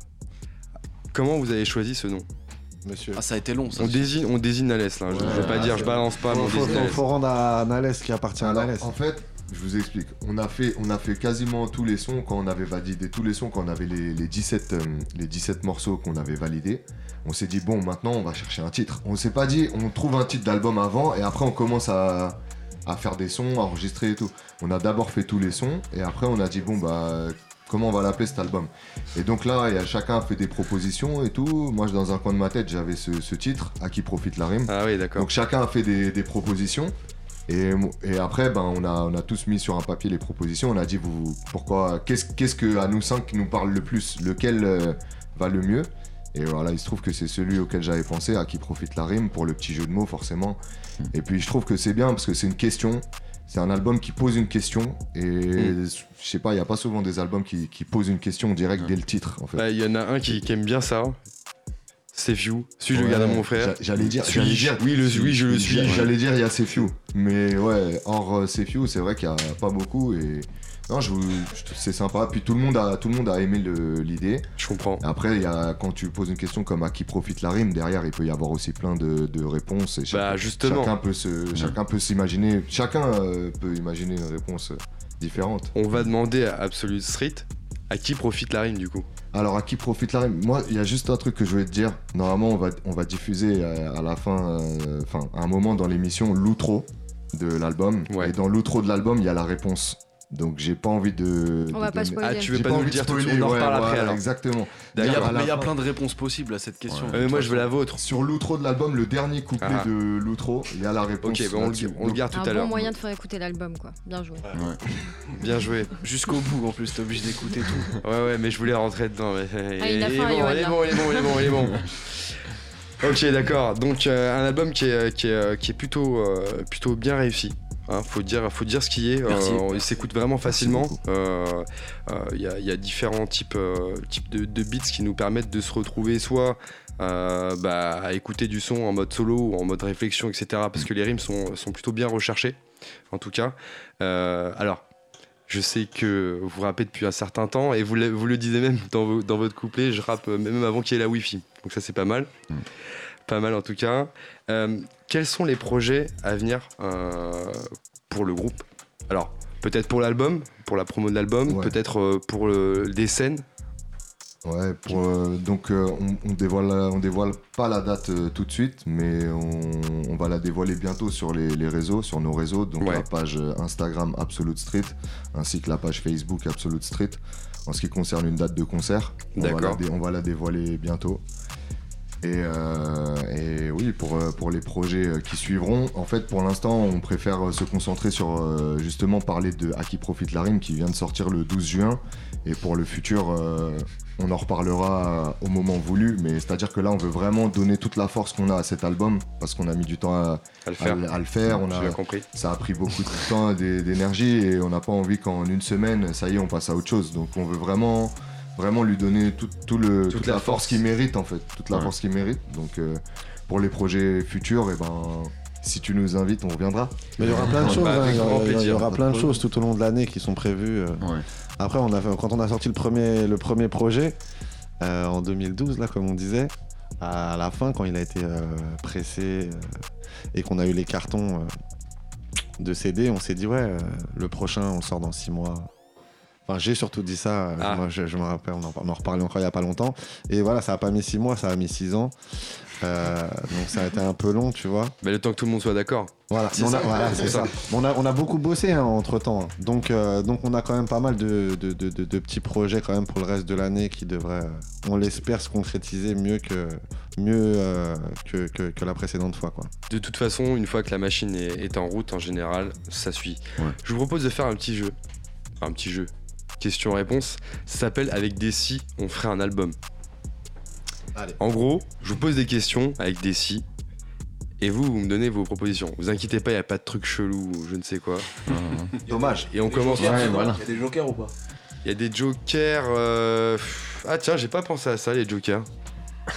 Speaker 1: Comment vous avez choisi ce nom?
Speaker 8: Monsieur.
Speaker 6: Ah, ça a été long, ça.
Speaker 1: On désigne, on désigne Nalès là. Je, je veux pas dire, je balance pas, mais
Speaker 8: faut, faut- faut rendre à Nalès qui appartient à Nalès.
Speaker 7: en fait, je vous explique. On a, fait, on a fait quasiment tous les sons quand on avait validé tous les sons, quand on avait les, les 17, euh, les 17 morceaux qu'on avait validés. On s'est dit, bon, maintenant on va chercher un titre. On s'est pas dit, on trouve un titre d'album avant et après on commence à, à faire des sons, à enregistrer et tout. On a d'abord fait tous les sons et après on a dit, bon, bah, comment on va l'appeler cet album? Et donc là, y a, chacun a fait des propositions et tout. Moi, dans un coin de ma tête, j'avais ce, ce titre, À qui profite la rime.
Speaker 1: Ah oui, d'accord.
Speaker 7: Donc chacun a fait des, des propositions. Et, et après, ben, on, a, on a tous mis sur un papier les propositions. On a dit, vous, pourquoi, qu'est-ce, qu'est-ce que à nous cinq nous parle le plus Lequel euh, va le mieux? Et voilà, il se trouve que c'est celui auquel j'avais pensé, à qui profite la rime, pour le petit jeu de mots, forcément. Et puis je trouve que c'est bien parce que c'est une question. C'est un album qui pose une question. Et
Speaker 1: Mm.
Speaker 7: je sais pas, il n'y a pas souvent des albums qui, qui posent une question direct dès le titre, en fait.
Speaker 1: Bah, Il y en a un qui, qui aime bien ça. C'est Few. Suis-je le
Speaker 7: Ouais,
Speaker 1: garde à mon frère
Speaker 7: j'a- J'allais dire, j'allais dire,
Speaker 1: Oui, le, oui, je le suis.
Speaker 7: J'allais dire, il y a Sefiu. Mais ouais, hors euh, Sefiu, c'est vrai qu'il n'y a pas beaucoup. Et non, je, c'est sympa. Puis tout le monde a, tout le monde a aimé le- l'idée.
Speaker 1: Je comprends.
Speaker 7: Après, il y a, quand tu poses une question comme à qui profite la rime, derrière, il peut y avoir aussi plein de, de réponses. Et
Speaker 1: Bah, justement.
Speaker 7: Chacun peut, se, chacun peut s'imaginer. Chacun euh, peut imaginer une réponse différente.
Speaker 1: On va demander à Absolute Street à qui profite la rime du coup?
Speaker 7: Alors, à qui profite la rime? Moi, il y a juste un truc que je voulais te dire. Normalement, on va, on va diffuser euh, à la fin, euh, enfin, à un moment dans l'émission, l'outro de l'album. Et dans l'outro de l'album, il y a la réponse. Donc, j'ai pas envie de.
Speaker 2: On
Speaker 7: de
Speaker 2: va pas spoiler. Ah,
Speaker 1: tu veux pas nous le dire tout de suite, on en
Speaker 7: ouais,
Speaker 1: reparle après,
Speaker 7: voilà,
Speaker 1: alors.
Speaker 7: Exactement.
Speaker 6: Il y a, mais il y a plein de réponses possibles à cette question.
Speaker 1: Euh, moi je veux la vôtre.
Speaker 7: Sur l'outro de l'album, le dernier couplet
Speaker 1: Ah.
Speaker 7: de l'outro, il y a la réponse.
Speaker 1: Ok, bah, on, le, on garde tout
Speaker 2: Un
Speaker 1: à
Speaker 2: bon
Speaker 1: l'heure.
Speaker 2: moyen de faire écouter l'album quoi. Bien joué.
Speaker 1: Bien joué.
Speaker 6: Jusqu'au bout, en plus, t'es obligé d'écouter tout.
Speaker 1: Ouais, ouais, mais je voulais rentrer dedans. mais-
Speaker 2: Ah, il
Speaker 1: est bon, il est bon, il est bon, il est bon, il est bon. Ok, d'accord. Donc euh, un album qui est, qui est, qui est plutôt, euh, plutôt bien réussi. Hein, faut dire, faut dire ce qui est.
Speaker 6: Merci.
Speaker 1: Euh, il s'écoute vraiment facilement. Euh, euh, Il y, a, il y a différents types, euh, types de, de beats qui nous permettent de se retrouver soit euh, bah, à écouter du son en mode solo ou en mode réflexion, etc. Parce que les rimes sont, sont plutôt bien recherchées, en tout cas. Euh, alors, je sais que vous rappez depuis un certain temps et vous le, vous le disiez même dans, votre couplet, je rappe euh, même avant qu'il y ait la Wi-Fi. Donc ça c'est pas mal. Pas mal en tout cas. Euh, quels sont les projets à venir euh, pour le groupe? Alors, peut-être pour l'album, pour la promo de l'album,
Speaker 7: Ouais.
Speaker 1: peut-être euh, pour le- des scènes?
Speaker 7: Ouais, pour, euh, donc euh, on, on dévoile, on dévoile pas la date euh, tout de suite, mais on, on va la dévoiler bientôt sur les, les réseaux, sur nos réseaux, donc
Speaker 1: Ouais.
Speaker 7: la page Instagram Absolute Street, ainsi que la page Facebook Absolute Street. En ce qui concerne une date de concert, on va, la, on va la dévoiler bientôt. Et, euh, et oui, pour, euh, pour les projets euh, qui suivront, en fait, pour l'instant, on préfère se concentrer sur justement parler de À qui profite la rime qui vient de sortir le 12 juin. Et pour le futur, on en reparlera au moment voulu. Mais c'est-à-dire que là, on veut vraiment donner toute la force qu'on a à cet album parce qu'on a mis du temps à,
Speaker 1: À le faire.
Speaker 7: à, à le faire. On a,
Speaker 1: compris.
Speaker 7: ça a pris beaucoup de temps, d'é- d'énergie et on n'a pas envie qu'en une semaine, ça y est, on passe à autre chose. Donc on veut vraiment, vraiment lui donner tout, tout le, toute, la, force, qu'il mérite en fait, toute la
Speaker 9: Ouais.
Speaker 7: force qu'il mérite. Donc euh, pour les projets futurs, et ben si tu nous invites, on reviendra.
Speaker 8: Mais il y aura plein de
Speaker 1: Bah,
Speaker 8: choses, hein,
Speaker 1: avec
Speaker 8: il y aura- il y
Speaker 1: plaisir.
Speaker 8: aura plein de choses tout au long de l'année qui sont prévues. euh.
Speaker 9: Ouais.
Speaker 8: Après, on a, fait- quand on a sorti le premier, le premier projet, euh, en 2012, là, comme on disait, à la fin, quand il a été euh, pressé euh, et qu'on a eu les cartons euh, de CD, on s'est dit, ouais, euh, le prochain, on le sort dans six mois. Enfin, j'ai surtout dit ça, euh,
Speaker 1: Ah.
Speaker 8: moi je, je me rappelle, on en, on en reparlait encore il y a pas longtemps. Et voilà, ça a pas mis six mois, ça a mis six ans. Euh, donc ça a été un peu long, tu vois.
Speaker 1: Mais le temps que tout le monde soit d'accord.
Speaker 8: Voilà,
Speaker 1: C'est
Speaker 8: Mais on a,
Speaker 1: ça.
Speaker 8: voilà, On a, on a beaucoup bossé entre temps. Donc, euh, donc on a quand même pas mal de, de, de- petits projets quand même pour le reste de l'année qui devraient, on l'espère, se concrétiser mieux que, mieux, euh, que, que, que la précédente fois. Quoi.
Speaker 1: De toute façon, une fois que la machine est, est en route, en général, ça suit.
Speaker 9: Ouais.
Speaker 1: Je vous propose de faire un petit jeu. Enfin, un petit jeu. Question-réponse. Ça s'appelle Avec des si, on ferait un album.
Speaker 8: Allez.
Speaker 1: En gros, je vous pose des questions avec des si. Et vous, vous me donnez vos propositions. Vous inquiétez pas, il n'y a pas de truc chelou ou je ne sais quoi.
Speaker 8: Dommage.
Speaker 1: Et on commence.
Speaker 9: Ouais, voilà.
Speaker 10: Il y a des jokers ou pas
Speaker 1: Il y a des jokers. euh, Ah tiens, j'ai pas pensé à ça, les jokers.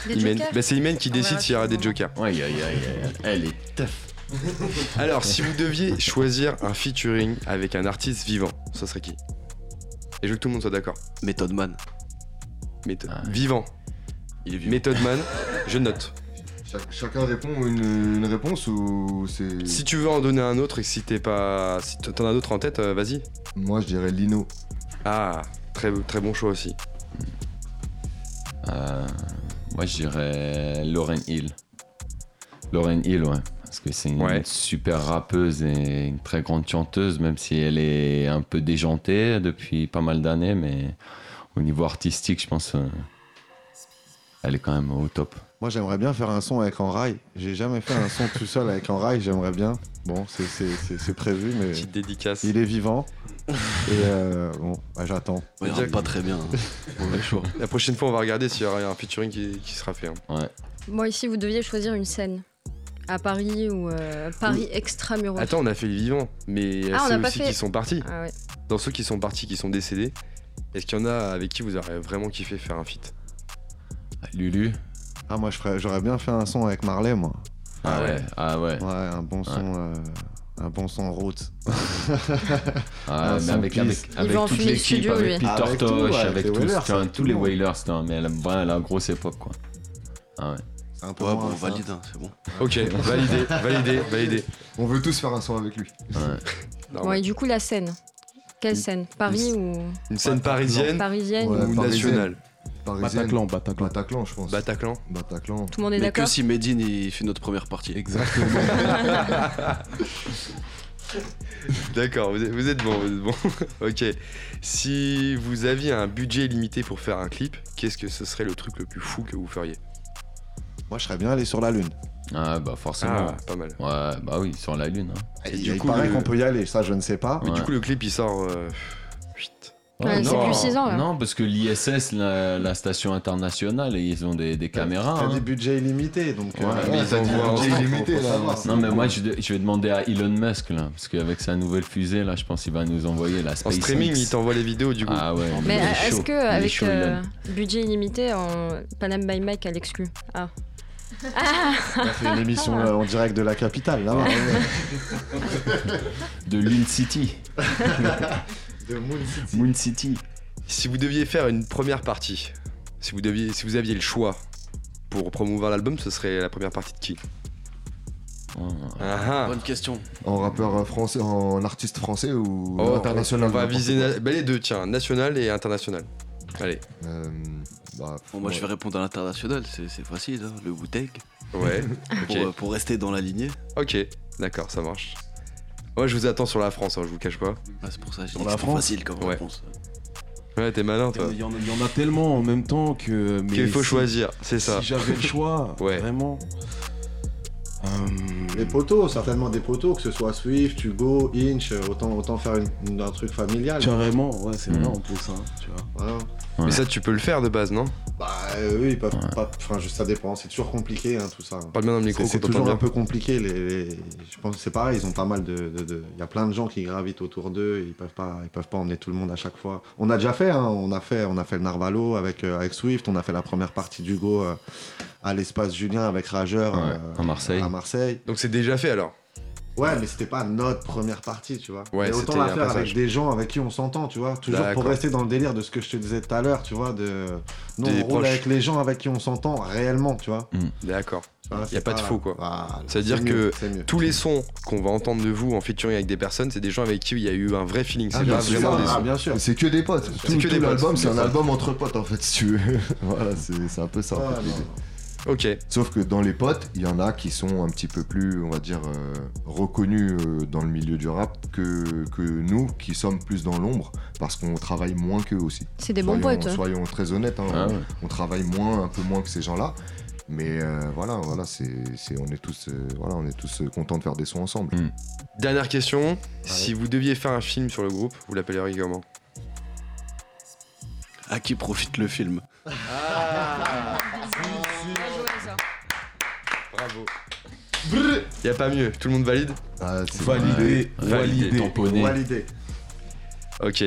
Speaker 1: Imen.
Speaker 2: jokers
Speaker 1: Bah, c'est Imen qui décide s'il y aura des jokers.
Speaker 9: Aïe, aïe, aïe. Elle est tough.
Speaker 1: Alors, si vous deviez choisir un featuring avec un artiste vivant, ça serait qui? Et je veux que tout le monde soit d'accord.
Speaker 6: Method Man.
Speaker 1: Méthode.
Speaker 9: Ah ouais.
Speaker 1: Vivant.
Speaker 6: Il est.
Speaker 1: Method Man, je note.
Speaker 7: Chac- chacun répond une, une réponse ou c'est.
Speaker 1: Si tu veux en donner un autre et que si t'es pas. Si t'en as d'autres en tête, euh, vas-y.
Speaker 7: Moi je dirais Lino.
Speaker 1: Ah, très, très bon choix aussi.
Speaker 9: Euh, moi, je dirais Lauren Hill. Lauren Hill, ouais. Parce que c'est une
Speaker 1: Ouais.
Speaker 9: super rappeuse et une très grande chanteuse, même si elle est un peu déjantée depuis pas mal d'années, mais au niveau artistique, je pense, euh, elle est quand même au top.
Speaker 8: Moi, j'aimerais bien faire un son avec Enrail. J'ai jamais fait un son tout seul avec Enrail, j'aimerais bien. Bon, c'est- prévu, mais
Speaker 1: Petite dédicace.
Speaker 8: il est vivant. Et euh, bon, bah, j'attends.
Speaker 6: Ouais, il pas très bien. hein. Choix.
Speaker 1: La prochaine fois, on va regarder s'il y aura un featuring qui, qui sera fait. hein.
Speaker 9: Ouais.
Speaker 2: Moi, ici, vous deviez choisir une scène. À Paris ou euh, Paris extramuros.
Speaker 1: Attends, on a fait les vivants, mais
Speaker 2: Ah, on
Speaker 1: ceux aussi
Speaker 2: fait-
Speaker 1: qui sont partis.
Speaker 2: Ah ouais.
Speaker 1: Dans ceux qui sont partis, qui sont décédés, est-ce qu'il y en a avec qui vous aurez vraiment kiffé faire un feat?
Speaker 9: Lulu
Speaker 8: Ah, moi, j'aurais bien fait un son avec Marley, moi.
Speaker 9: Ah ouais, ah ouais.
Speaker 8: Ouais, un bon son. euh, un bon son route.
Speaker 9: Ah,
Speaker 8: Un
Speaker 9: mais avec, avec,
Speaker 2: Il
Speaker 9: avec toute l'équipe, avec
Speaker 2: lui.
Speaker 9: Peter
Speaker 8: Avec tout,
Speaker 9: Tosh,
Speaker 8: ouais,
Speaker 9: avec
Speaker 8: avec les
Speaker 9: tous, les. Wailers, non, mais elle a vraiment la grosse époque, quoi. Ah ouais.
Speaker 8: Un peu
Speaker 6: Ouais,
Speaker 8: moins
Speaker 6: bon, on valide, hein, c'est bon.
Speaker 1: Ok, validé, validé, validé.
Speaker 7: On veut tous faire un son avec lui.
Speaker 9: ouais.
Speaker 2: Ouais, et du coup, la scène. Quelle scène? Paris ou
Speaker 1: Une scène parisienne
Speaker 2: parisienne
Speaker 7: Ouais.
Speaker 1: ou
Speaker 7: parisienne.
Speaker 1: nationale?
Speaker 10: Bataclan, Bataclan.
Speaker 7: Bataclan, je pense.
Speaker 1: Bataclan
Speaker 7: Bataclan.
Speaker 2: Tout le monde est
Speaker 6: Mais que
Speaker 2: d'accord?
Speaker 6: si Medine il fait notre première partie.
Speaker 10: Exactement.
Speaker 1: D'accord, vous êtes, vous êtes bon, vous êtes bon. ok. Si vous aviez un budget limité pour faire un clip, qu'est-ce que ce serait le truc le plus fou que vous feriez?
Speaker 8: Moi, je serais bien allé sur la Lune.
Speaker 9: Ah bah forcément.
Speaker 1: Ah, pas mal.
Speaker 9: Ouais, bah oui, sur la lune. hein.
Speaker 1: Et
Speaker 8: il
Speaker 1: du
Speaker 8: il
Speaker 1: coup,
Speaker 8: paraît
Speaker 1: le-
Speaker 8: qu'on peut y aller, ça, je ne sais pas.
Speaker 1: Mais du
Speaker 9: Ouais.
Speaker 1: coup, le clip il sort. euh.
Speaker 2: Ouais,
Speaker 9: non.
Speaker 2: c'est plus 6 ans là.
Speaker 9: Non, parce que l'ISS, la, la station internationale, ils ont des, des caméras.
Speaker 8: T'as
Speaker 9: hein.
Speaker 8: des budgets illimités, donc.
Speaker 9: Ouais,
Speaker 8: euh,
Speaker 1: mais
Speaker 8: ouais,
Speaker 1: ils ont
Speaker 8: faut-
Speaker 1: dit
Speaker 8: faut-
Speaker 1: budget
Speaker 7: illimité, là.
Speaker 9: Non, mais moi, je, je vais demander à Elon Musk, là, parce qu'avec sa nouvelle fusée, là, je pense qu'il va nous envoyer la
Speaker 1: En
Speaker 9: SpaceX.
Speaker 1: streaming, il t'envoie les vidéos du coup.
Speaker 9: Ah ouais.
Speaker 2: Mais
Speaker 9: il est
Speaker 2: est-ce
Speaker 9: chaud.
Speaker 2: que
Speaker 9: Il est
Speaker 2: avec
Speaker 9: chaud,
Speaker 2: euh, budget illimité, en Panam by Mike à l'exclu? Ah.
Speaker 8: On a fait une émission euh, en direct de la capitale, là.
Speaker 9: De Lune City.
Speaker 8: De Moon City.
Speaker 9: Moon City.
Speaker 1: Si vous deviez faire une première partie, si vous, deviez, si vous aviez le choix pour promouvoir l'album, ce serait la première partie de qui?
Speaker 9: Oh.
Speaker 1: Ah ah.
Speaker 6: Bonne question.
Speaker 7: En rappeur français, en artiste français ou
Speaker 1: Oh,
Speaker 7: international
Speaker 1: On va viser na- bah, les deux, tiens, national et international. Allez,
Speaker 7: Euh, Bah,
Speaker 6: Bon, moi, je vais répondre à l'international, c'est facile, hein, le Wu-Tang.
Speaker 1: Ouais,
Speaker 6: Pour, euh, pour rester dans la lignée.
Speaker 1: Ok, d'accord, ça marche. Moi, je vous attends sur la France, hein, je vous cache pas.
Speaker 6: Ouais, c'est pour ça que j'ai
Speaker 10: Sur
Speaker 6: dit que
Speaker 10: la France
Speaker 6: facile comme
Speaker 1: Ouais.
Speaker 6: réponse.
Speaker 1: Ouais, t'es malin, toi.
Speaker 10: Il y, en a, il y en a tellement en même temps que.
Speaker 1: Qu'il faut
Speaker 10: si-
Speaker 1: choisir, c'est ça.
Speaker 10: Si j'avais le choix,
Speaker 1: Ouais.
Speaker 10: vraiment. euh,
Speaker 8: Les poteaux, certainement des poteaux, que ce soit Swift, Hugo, Inch, euh, autant, autant faire une- une- un truc familial.
Speaker 10: Carrément, ouais, c'est
Speaker 9: Mm.
Speaker 10: vrai en plus, hein, tu vois.
Speaker 8: Voilà.
Speaker 1: Mais ça, tu peux le faire de base, non?
Speaker 8: Bah euh, oui, ils peuvent pas. Enfin, je- ça dépend. C'est toujours compliqué, hein, tout ça.
Speaker 1: Parle bien dans le micro,
Speaker 8: C'est- toujours un peu compliqué. Les, les- Je pense que c'est pareil. Ils ont pas mal de. de- de- Il y a plein de gens qui gravitent autour d'eux. Ils peuvent pas. Ils peuvent pas emmener tout le monde à chaque fois. On a déjà fait. hein, On a fait. On a fait le Narvalo avec euh, avec Swift. On a fait la première partie d'Hugo euh, à l'espace Julien avec Rageur
Speaker 9: Ouais,
Speaker 8: euh,
Speaker 9: à Marseille.
Speaker 8: À Marseille.
Speaker 1: Donc c'est déjà fait alors?
Speaker 8: Ouais, mais c'était pas notre première partie, tu vois.
Speaker 1: Ouais,
Speaker 8: mais autant la faire avec des gens avec qui on s'entend, tu vois. Toujours pour
Speaker 1: D'accord.
Speaker 8: rester dans le délire de ce que je te disais tout à l'heure, tu vois. De... Nous,
Speaker 1: Des
Speaker 8: on roule avec les gens avec qui on s'entend réellement, tu vois.
Speaker 1: D'accord.
Speaker 8: Tu vois,
Speaker 1: Y a pas de faux, quoi.
Speaker 8: Voilà,
Speaker 1: C'est-à-dire
Speaker 8: c'est
Speaker 1: que
Speaker 8: mieux,
Speaker 1: tous les sons qu'on va entendre de vous en featuring avec des personnes, c'est des gens avec qui il y a eu un vrai feeling. C'est
Speaker 7: Ah,
Speaker 1: pas
Speaker 7: bien sûr.
Speaker 1: vraiment des
Speaker 8: Ah,
Speaker 1: sons.
Speaker 8: bien sûr.
Speaker 7: C'est que des potes.
Speaker 1: C'est que
Speaker 7: tout
Speaker 1: des potes.
Speaker 7: l'album, c'est
Speaker 1: Des
Speaker 7: un album entre potes en fait, si tu veux. voilà, c'est un peu ça. en
Speaker 8: Ouais,
Speaker 7: fait,
Speaker 8: non,
Speaker 7: l'idée.
Speaker 8: non.
Speaker 1: Ok.
Speaker 7: Sauf que dans les potes, il y en a qui sont un petit peu plus, on va dire, euh, reconnus euh, dans le milieu du rap que, que nous, qui sommes plus dans l'ombre, parce qu'on travaille moins qu'eux aussi.
Speaker 2: C'est des bons potes.
Speaker 7: Soyons très honnêtes, hein,
Speaker 9: Ah ouais.
Speaker 7: on travaille moins, un peu moins que ces gens-là. Mais euh, voilà, voilà, c'est, c'est- on est tous, euh, voilà, on est tous contents de faire des sons ensemble.
Speaker 9: Mm.
Speaker 1: Dernière question. Si vous deviez faire un film sur le groupe, vous l'appelleriez comment?
Speaker 6: À qui profite le film?
Speaker 1: Bravo. Y a pas mieux. Tout le monde valide
Speaker 7: Ah,
Speaker 10: Validé, validé.
Speaker 8: Validé.
Speaker 1: Ok,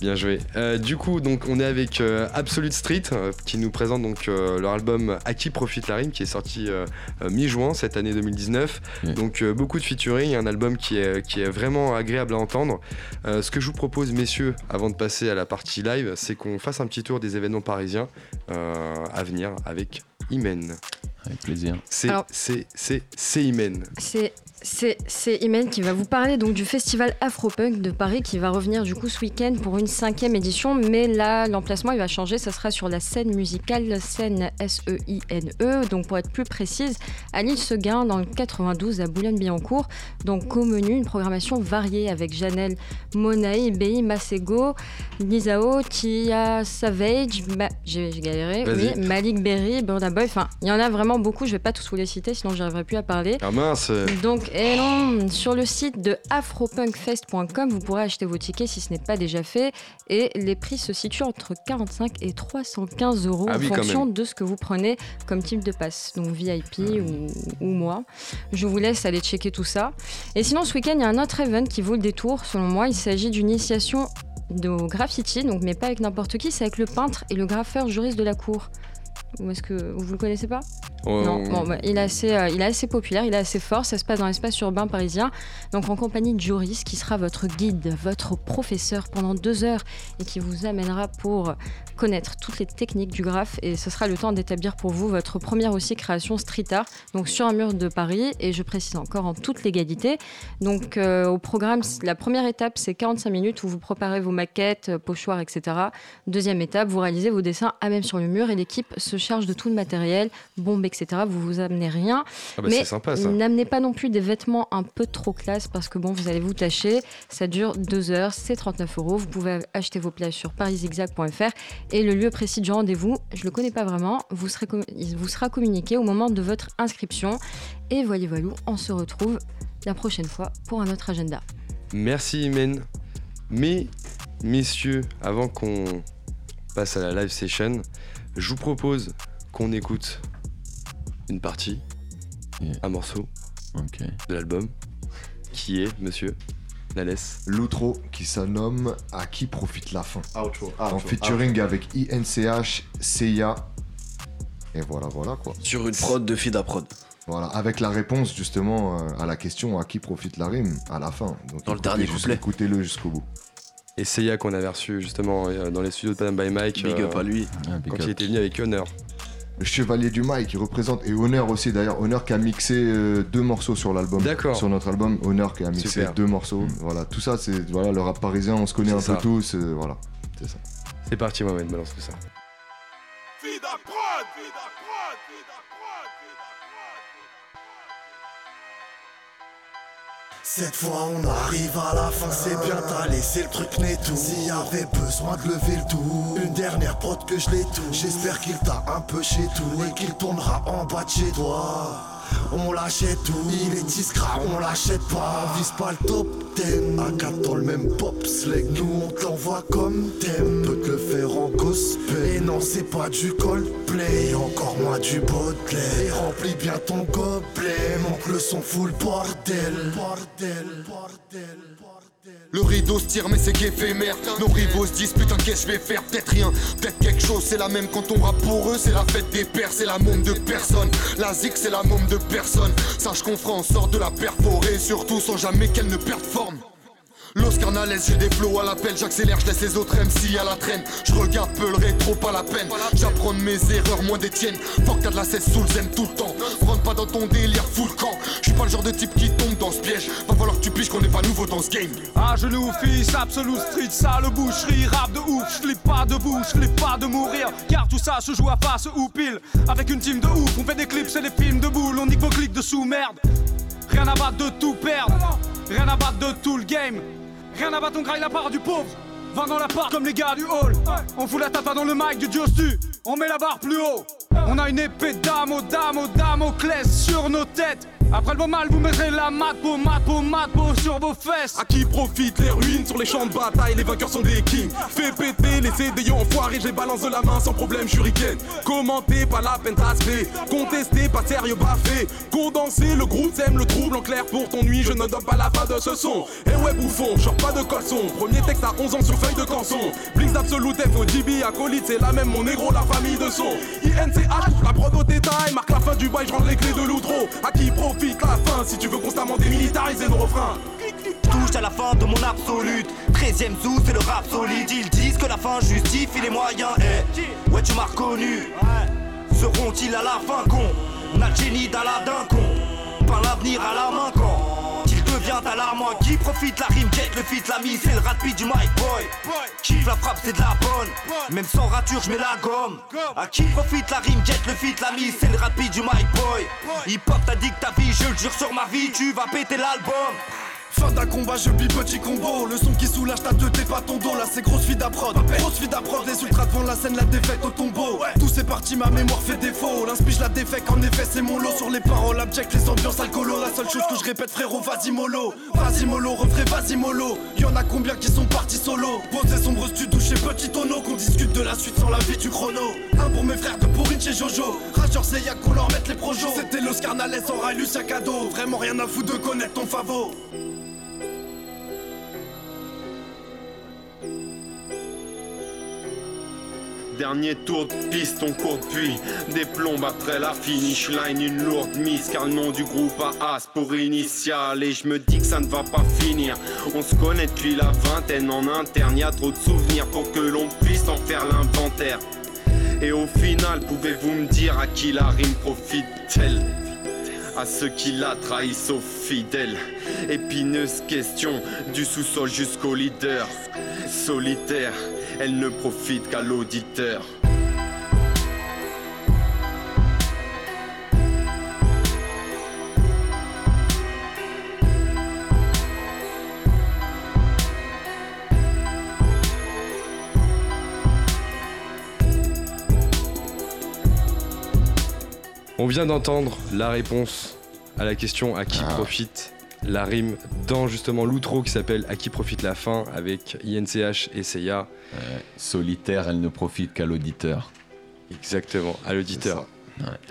Speaker 1: bien joué. Euh, du coup, donc on est avec euh, Absolute Street euh, qui nous présente donc euh, leur album À qui profite la rime qui est sorti euh, euh, mi-juin cette année 2019.
Speaker 9: Oui.
Speaker 1: Donc euh, beaucoup de featuring, un album qui est, qui est vraiment agréable à entendre. Euh, ce que je vous propose, messieurs, avant de passer à la partie live, c'est qu'on fasse un petit tour des événements parisiens euh, à venir avec Imen.
Speaker 9: Avec plaisir.
Speaker 1: C'est c'est c'est c'est Imen.
Speaker 2: C'est c'est Imen qui va vous parler donc du festival Afropunk de Paris qui va revenir du coup ce week-end pour une cinquième édition. Mais là, l'emplacement il va changer. Ça sera sur la scène musicale, scène S-E-I-N-E. E. Donc pour être plus précise, à l'île Seguin dans le 92 à Boulogne-Billancourt. Donc au menu une programmation variée avec Janelle Monaï, Bei Masego, Lisao, Tia Savage, j'ai galéré, oui. Malik Berry, Burna Boy. Enfin, il y en a vraiment beaucoup. Je vais pas tous vous les citer sinon j'arriverai plus à parler.
Speaker 1: Ah mince
Speaker 2: Donc, et non, sur le site de afropunkfest.com, vous pourrez acheter vos tickets si ce n'est pas déjà fait. Et les prix se situent entre 45 et 315 euros
Speaker 1: Ah
Speaker 2: en
Speaker 1: oui,
Speaker 2: fonction de ce que vous prenez comme type de passe. Donc VIP ou, ou moi. Je vous laisse aller checker tout ça. Et sinon, ce week-end, il y a un autre event qui vaut le détour, selon moi. Il s'agit d'une initiation de graffiti, donc, mais pas avec n'importe qui, c'est avec le peintre et le graffeur juriste de la cour. Ou est-ce que vous le connaissez pas? Bah, il, est assez, euh, il est assez populaire, il est assez fort. Ça se passe dans l'espace urbain parisien. Donc en compagnie de Joris, qui sera votre guide, votre professeur pendant deux heures et qui vous amènera pour connaître toutes les techniques du graphe. Et ce sera le temps d'établir pour vous votre première aussi création street art, donc sur un mur de Paris. Et je précise encore en toute légalité. Donc euh, au programme, la première étape, c'est 45 minutes où vous préparez vos maquettes, euh, pochoirs, etc. Deuxième étape, vous réalisez vos dessins à même sur le mur et l'équipe se charge de tout le matériel, bombes, etc. Vous vous amenez rien.
Speaker 1: Ah bah,
Speaker 2: Mais
Speaker 1: c'est sympa ça.
Speaker 2: N'amenez pas non plus des vêtements un peu trop classe parce que bon, vous allez vous tâcher. Ça dure deux heures, c'est 39 euros. Vous pouvez acheter vos plages sur pariszigzag.fr et le lieu précis du rendez-vous, je le connais pas vraiment, vous serez il vous sera communiqué au moment de votre inscription. Et voyez voilou, on se retrouve la prochaine fois pour un autre agenda.
Speaker 1: Merci Imen. Mais, messieurs, avant qu'on passe à la live session, je vous propose qu'on écoute une partie,
Speaker 9: Yeah.
Speaker 1: un morceau de l'album, qui est, monsieur, la laisse.
Speaker 7: L'outro qui se nomme À qui profite la fin?
Speaker 8: Outro.
Speaker 7: En
Speaker 8: outro,
Speaker 7: featuring avec INCH, CIA. Et voilà, voilà quoi.
Speaker 6: Sur une prod de Fida Prod.
Speaker 7: Voilà, avec la réponse justement euh, à la question à qui profite la rime? à la fin. Donc,
Speaker 6: Dans le dernier couplet.
Speaker 7: Écoutez-le jusqu'au bout.
Speaker 1: Et Seiya qu'on avait reçu justement euh, dans les studios de Panam by Mike
Speaker 6: Big
Speaker 1: euh,
Speaker 6: up à lui.
Speaker 9: Ah,
Speaker 1: quand
Speaker 9: up.
Speaker 1: il était venu avec Honor.
Speaker 7: Le chevalier du Mike qui représente, et Honor aussi d'ailleurs, Honor qui a mixé euh, deux morceaux sur l'album.
Speaker 1: D'accord.
Speaker 7: Sur notre album, Honor qui a mixé
Speaker 1: Super.
Speaker 7: deux morceaux.
Speaker 9: Mm.
Speaker 7: Voilà, tout ça c'est voilà, le rap parisien, on se connaît un
Speaker 1: ça.
Speaker 7: peu tous, euh, voilà. C'est ça.
Speaker 1: C'est parti Mohamed, balance tout ça.
Speaker 13: Vida prod, vida prod,
Speaker 14: Cette fois on arrive à la fin, c'est bien t'as laissé le truc netto S'il y avait besoin de lever le tout Une dernière prod que je l'ai tout. J'espère qu'il t'a un peu chez tout Et qu'il tournera en bas de chez toi on l'achète tout, il est discret, on l'achète pas. On vise pas le top 10 À 4 dans le même pop slack Nous on t'envoie comme thème Peut te le faire en gospel. Et non c'est pas du Coldplay. Encore moins du Baudelaire. Et remplis bien ton gobelet. Monte le son full bordel. Bordel, bordel
Speaker 4: Le rideau se tire mais c'est qu'éphémère. Nos rivaux se disent putain qu'est-ce que je vais faire? Peut-être rien, peut-être quelque chose C'est la même quand on rappe pour eux. C'est la fête des pères, c'est la môme de personne. La zik c'est la môme de personne. Sache qu'on fera en sorte de la perforer Surtout sans jamais qu'elle ne perde forme Los Carnales, j'ai des flots à l'appel, j'accélère, je laisse les autres MC à la traîne. Je regarde peu le rétro, pas la peine. J'apprends de mes erreurs, moins des tiennes. Fuck, t'as de la cesse sous le tout le temps. Rentre pas dans ton délire, full camp. Je suis pas le genre de type qui tombe dans ce piège. Va falloir que tu piges qu'on est pas nouveau dans ce game.
Speaker 15: À genoux, fils, absolu street, sale boucherie, rap de ouf, je pas debout, je pas de mourir, car tout ça se joue à face ou pile. Avec une team de ouf, on fait des clips, c'est des films de boules, on nique vos clics de sous-merde. Rien à battre de tout perdre, rien à battre de tout le game. Rien à battre, on graille la part du pauvre. Va dans la part comme les gars du hall. On fout la tata dans le mic du dieu stu. On met la barre plus haut. On a une épée d'amo, d'amo, damoclès sur nos têtes. Après le beau mal, vous mettrez la mapo, mapo, mapo sur vos fesses.
Speaker 16: À qui profitent les ruines sur les champs de bataille? Les vainqueurs sont des kings. Fais péter les CDI enfoirés J'ai balance de la main sans problème shuriken. Commenter, pas la peine d'aspect. Contester, pas sérieux, baffé Condenser, le groupe t'aime le trouble en clair pour ton nuit. Je ne donne pas la fin de ce son. Et ouais bouffon, genre pas de colson Premier texte à 11 ans sur feuille de canson. Blix Absolute, FOGB, acolyte C'est la même mon négro, la famille de son. INCH, la prod au détail Marque la fin du bail, je rends les clés de l'outro. À qui profite la fin. Si tu veux constamment démilitariser le refrain
Speaker 17: touche à la fin de mon absolute. 13ème sous c'est le rap solide. Ils disent que la fin justifie les moyens. Eh ouais tu m'as reconnu. Seront-ils à la fin con? On a le génie d'Aladin con. Pas l'avenir à la main quand Alarmant Qui profite la rime jet le fit la mise C'est le rapide du Mike Boy. Kiffe la frappe c'est de la bonne. Même sans rature je mets la gomme. À qui profite la rime jet le fit la mise C'est le rapide du Mike Boy. Hip hop t'as dit que ta vie je le jure sur ma vie Tu vas péter l'album
Speaker 14: Fin d'un combat, je bip petit combo. Le son qui soulage ta tête, pas ton dos. Là, c'est grosse vie d'approd. Grosse vie d'approd, les ultras devant la scène, la défaite au tombeau. Tout c'est parti, ma mémoire fait défaut. L'inspire, la défaite, en effet, c'est mon lot. Sur les paroles abjectes, les ambiances alcoolo. La seule chose que je répète, frérot, vas-y mollo. Vas-y mollo, refrais, vas-y mollo. Y'en a combien qui sont partis solo? Posé sombre studio chez Petit Tonneau. Qu'on discute de la suite sans la vie du chrono. Un pour mes frères, deux pour une chez Jojo. Rageur, c'est y'a qu'on leur mette les projos. C'était Los Carnales en rail, Lucien Cadeau. Vraiment rien à foutre de connaître ton favo.
Speaker 9: Dernier tour de piste, on court depuis des plombes après la finish line, une lourde mise car le nom du groupe a As pour initial et je me dis que ça ne va pas finir. On se connaît depuis la vingtaine en interne, y a trop de souvenirs pour que l'on puisse en faire l'inventaire. Et au final, pouvez-vous me dire à qui la rime profite-t-elle? À ceux qui la trahissent aux fidèles. Épineuse question du sous-sol jusqu'au leader. Solitaire, elle ne profite qu'à l'auditeur.
Speaker 1: On vient d'entendre la réponse à la question à
Speaker 18: Ah.
Speaker 1: qui profite la rime dans justement l'outro qui s'appelle À qui profite la fin avec INCH et Seiya.
Speaker 18: solitaire, elle ne profite qu'à l'auditeur.
Speaker 1: Exactement, à l'auditeur.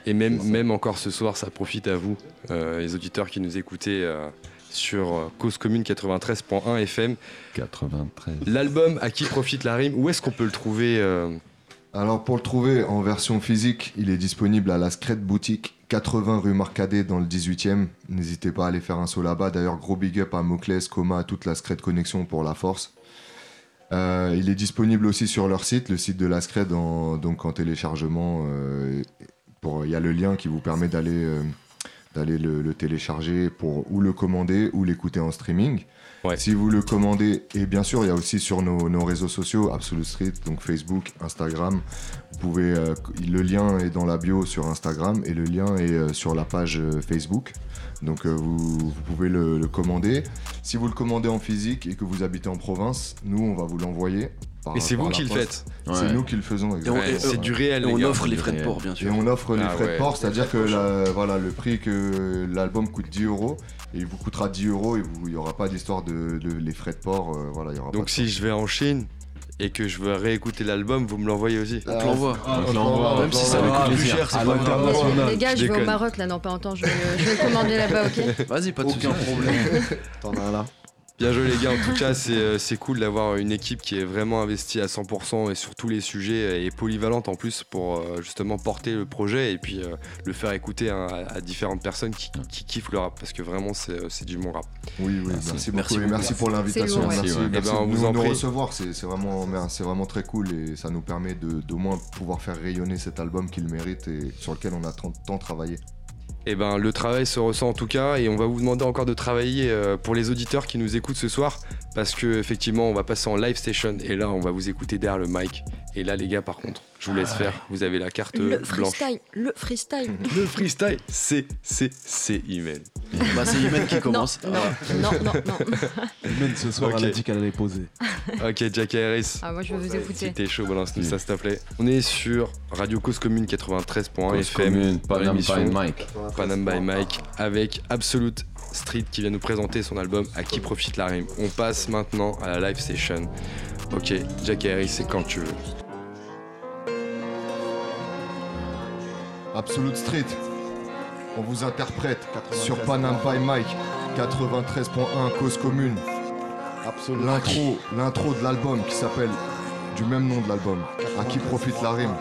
Speaker 1: Et même, même encore ce soir, ça profite à vous, euh, les auditeurs qui nous écoutez euh, sur euh, Cause Commune 93.1 FM.
Speaker 18: 93.
Speaker 1: L'album À qui profite la rime, où est-ce qu'on peut le trouver euh,
Speaker 7: Alors pour le trouver en version physique, il est disponible à la Scred Boutique, 80 rue Marcadet dans le 18e. N'hésitez pas à aller faire un saut là-bas. D'ailleurs, gros big up à Moclès, Coma, à toute la Scred Connexion pour la force. Euh, il est disponible aussi sur leur site, le site de la Scred, en, donc en téléchargement. euh, Il y a le lien qui vous permet d'aller euh, d'aller le, le télécharger pour ou le commander ou l'écouter en streaming. Si vous le commandez, et bien sûr, il y a aussi sur nos, nos réseaux sociaux, Absolute Street, donc Facebook, Instagram. Vous pouvez, euh, le lien est dans la bio sur Instagram et le lien est euh, sur la page euh, Facebook. Donc vous, vous pouvez le, le commander. Si vous le commandez en physique et que vous habitez en province, nous on va vous l'envoyer. Par-
Speaker 1: Et c'est vous qui le faites.
Speaker 7: C'est nous qui le faisons. Exactement.
Speaker 1: et c'est du réel,
Speaker 6: Et on
Speaker 1: gars.
Speaker 6: offre les frais de port, bien sûr.
Speaker 7: Et on offre les
Speaker 1: Ah
Speaker 7: frais
Speaker 1: ouais.
Speaker 7: de port, c'est-à-dire que la- voilà, le prix que l'album coûte 10 euros et il vous coûtera 10 euros et il n'y aura pas d'histoire de, de- les frais de port. euh, voilà, il y aura pas
Speaker 1: Donc
Speaker 7: de
Speaker 1: si je vais en Chine et que je veux réécouter l'album, vous me l'envoyez aussi
Speaker 7: On te l'envoie. Ah, on te l'envoie.
Speaker 1: Même si ça coûte plus cher, c'est pas grave.
Speaker 2: Les gars, je vais au. Maroc là dans pas longtemps, je vais, je vais commander là-bas, ok?
Speaker 6: Vas-y, pas de
Speaker 7: Aucun
Speaker 6: soucis.
Speaker 7: problème.
Speaker 8: T'en as un là.
Speaker 1: Bien joué les gars, en tout cas c'est euh, c'est cool d'avoir une équipe qui est vraiment investie à 100% et sur tous les sujets et polyvalente en plus pour euh, justement porter le projet et puis euh, le faire écouter à, à différentes personnes qui, qui kiffent le rap parce que vraiment c'est euh, c'est du bon rap.
Speaker 7: Oui, oui, merci,
Speaker 1: Merci.
Speaker 7: beaucoup
Speaker 1: Merci
Speaker 7: merci pour l'invitation.
Speaker 1: C'est lourd, ouais.
Speaker 7: Merci,
Speaker 1: Eh
Speaker 7: merci
Speaker 1: ben, vous
Speaker 7: nous,
Speaker 1: en
Speaker 7: nous
Speaker 1: prie.
Speaker 7: recevoir. C'est c'est vraiment, c'est vraiment très cool et ça nous permet de- d'au moins pouvoir faire rayonner cet album qu'il mérite et sur lequel on a tant, tant travaillé.
Speaker 1: Et ben le travail se ressent en tout cas et on va vous demander encore de travailler euh, pour les auditeurs qui nous écoutent ce soir parce que effectivement on va passer en live station et là on va vous écouter derrière le mic et là les gars par contre je vous laisse faire vous avez la carte
Speaker 2: Le
Speaker 1: blanche.
Speaker 2: freestyle, le freestyle.
Speaker 1: Le freestyle c'est c'est c'est Imen.
Speaker 6: Bah, c'est Imen qui commence.
Speaker 2: Non, non, non, non, non.
Speaker 10: Même ce soir,
Speaker 1: Ok.
Speaker 10: elle a dit qu'elle allait poser.
Speaker 1: Ok Jack Harris.
Speaker 2: Ah, moi je vais vous écouter.
Speaker 1: Si t'es chaud, balance-nous ça s'il te plaît. On est sur Radio Cause Commune 93.1
Speaker 9: Cause
Speaker 1: FM.
Speaker 9: Commune, Panam by Mike.
Speaker 1: Panam by Mike avec Absolute Street qui vient nous présenter son album À qui profite la rime. On passe maintenant à la live session. Ok, Jack Harris, c'est quand tu veux.
Speaker 7: Absolute Street, on vous interprète sur Panam by Mike 93.1 Cause Commune. L'intro, l'intro de l'album qui s'appelle du même nom de l'album. À qui profite la rime?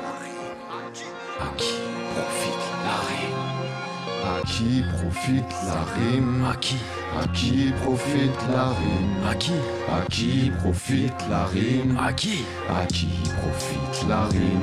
Speaker 11: À qui profite la rime?
Speaker 7: À qui profite la rime?
Speaker 11: À qui
Speaker 7: À qui profite la rime?
Speaker 11: À qui?
Speaker 7: À qui profite la rime?
Speaker 11: À qui?
Speaker 7: À qui profite la rime?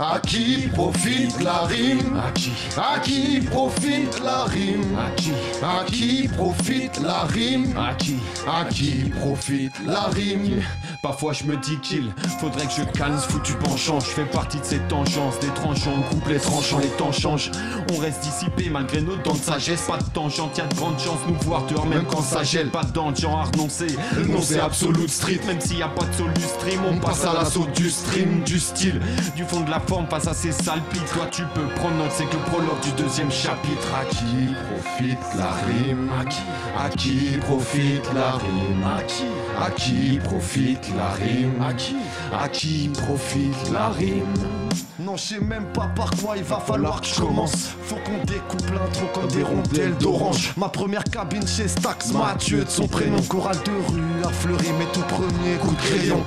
Speaker 7: À qui profite la rime
Speaker 11: À qui
Speaker 7: À qui profite la rime
Speaker 11: À qui
Speaker 7: À qui profite la rime
Speaker 11: À qui
Speaker 7: À qui profite la rime
Speaker 19: Parfois je me dis qu'il faudrait que je calme ce foutu penchant. Je fais partie de ces tangences, des tranchants, le couple est tranchant, les temps changent. On reste dissipé malgré nos dents de sagesse. Pas de tangente, y'a de grandes chances nous voir dehors même quand ça gèle. Pas de dents à renoncer. Nom c'est Absolute Street, même s'il y a pas de solu stream. On passe à l'assaut du stream, du style, du fond de la forme face à ces sales pics. Toi tu peux c'est que le prologue du deuxième chapitre.
Speaker 7: À qui profite la rime?
Speaker 19: À qui?
Speaker 7: À qui profite la rime?
Speaker 19: À qui?
Speaker 7: À qui profite la rime?
Speaker 19: À qui?
Speaker 7: À qui profite la rime?
Speaker 5: Je sais même pas par quoi il va falloir que je commence. Faut qu'on découpe l'intro comme des rondelles d'orange. Ma première cabine chez Stax, Mathieu de son prénom. Chorale de rue, a fleuri mes tout premiers coups de crayon.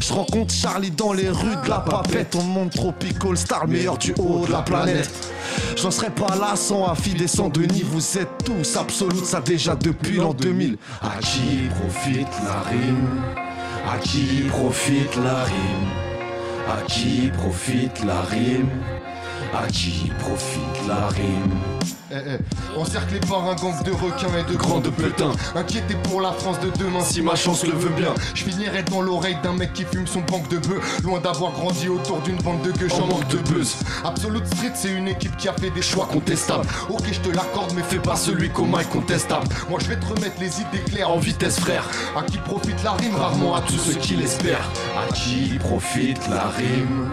Speaker 5: Je rencontre Charlie dans les rues de la papette. On monte Tropical Star, le meilleur du haut de la planète. J'en serais pas là sans des sans Denis. Vous êtes tous absolus, ça déjà depuis l'an 2000.
Speaker 11: À qui profite la rime? À qui profite la rime? À qui profite la rime? À qui profite la rime?
Speaker 7: Eh, eh, encerclé par un gang de requins et de grands de putains. Inquiété pour la France de demain, si ma chance le veut bien. Je finirai dans l'oreille d'un mec qui fume son banque de bœufs. Loin d'avoir grandi autour d'une bande de gueux, j'en manque de buzz. Absolute Street, c'est une équipe qui a fait des choix contestables. Ok, je te l'accorde, mais fais pas celui qu'au est contestable. Moi, je vais te remettre les idées claires en vitesse, frère. À qui profite la rime, rarement à tous ceux qui l'espèrent.
Speaker 11: À qui profite la rime?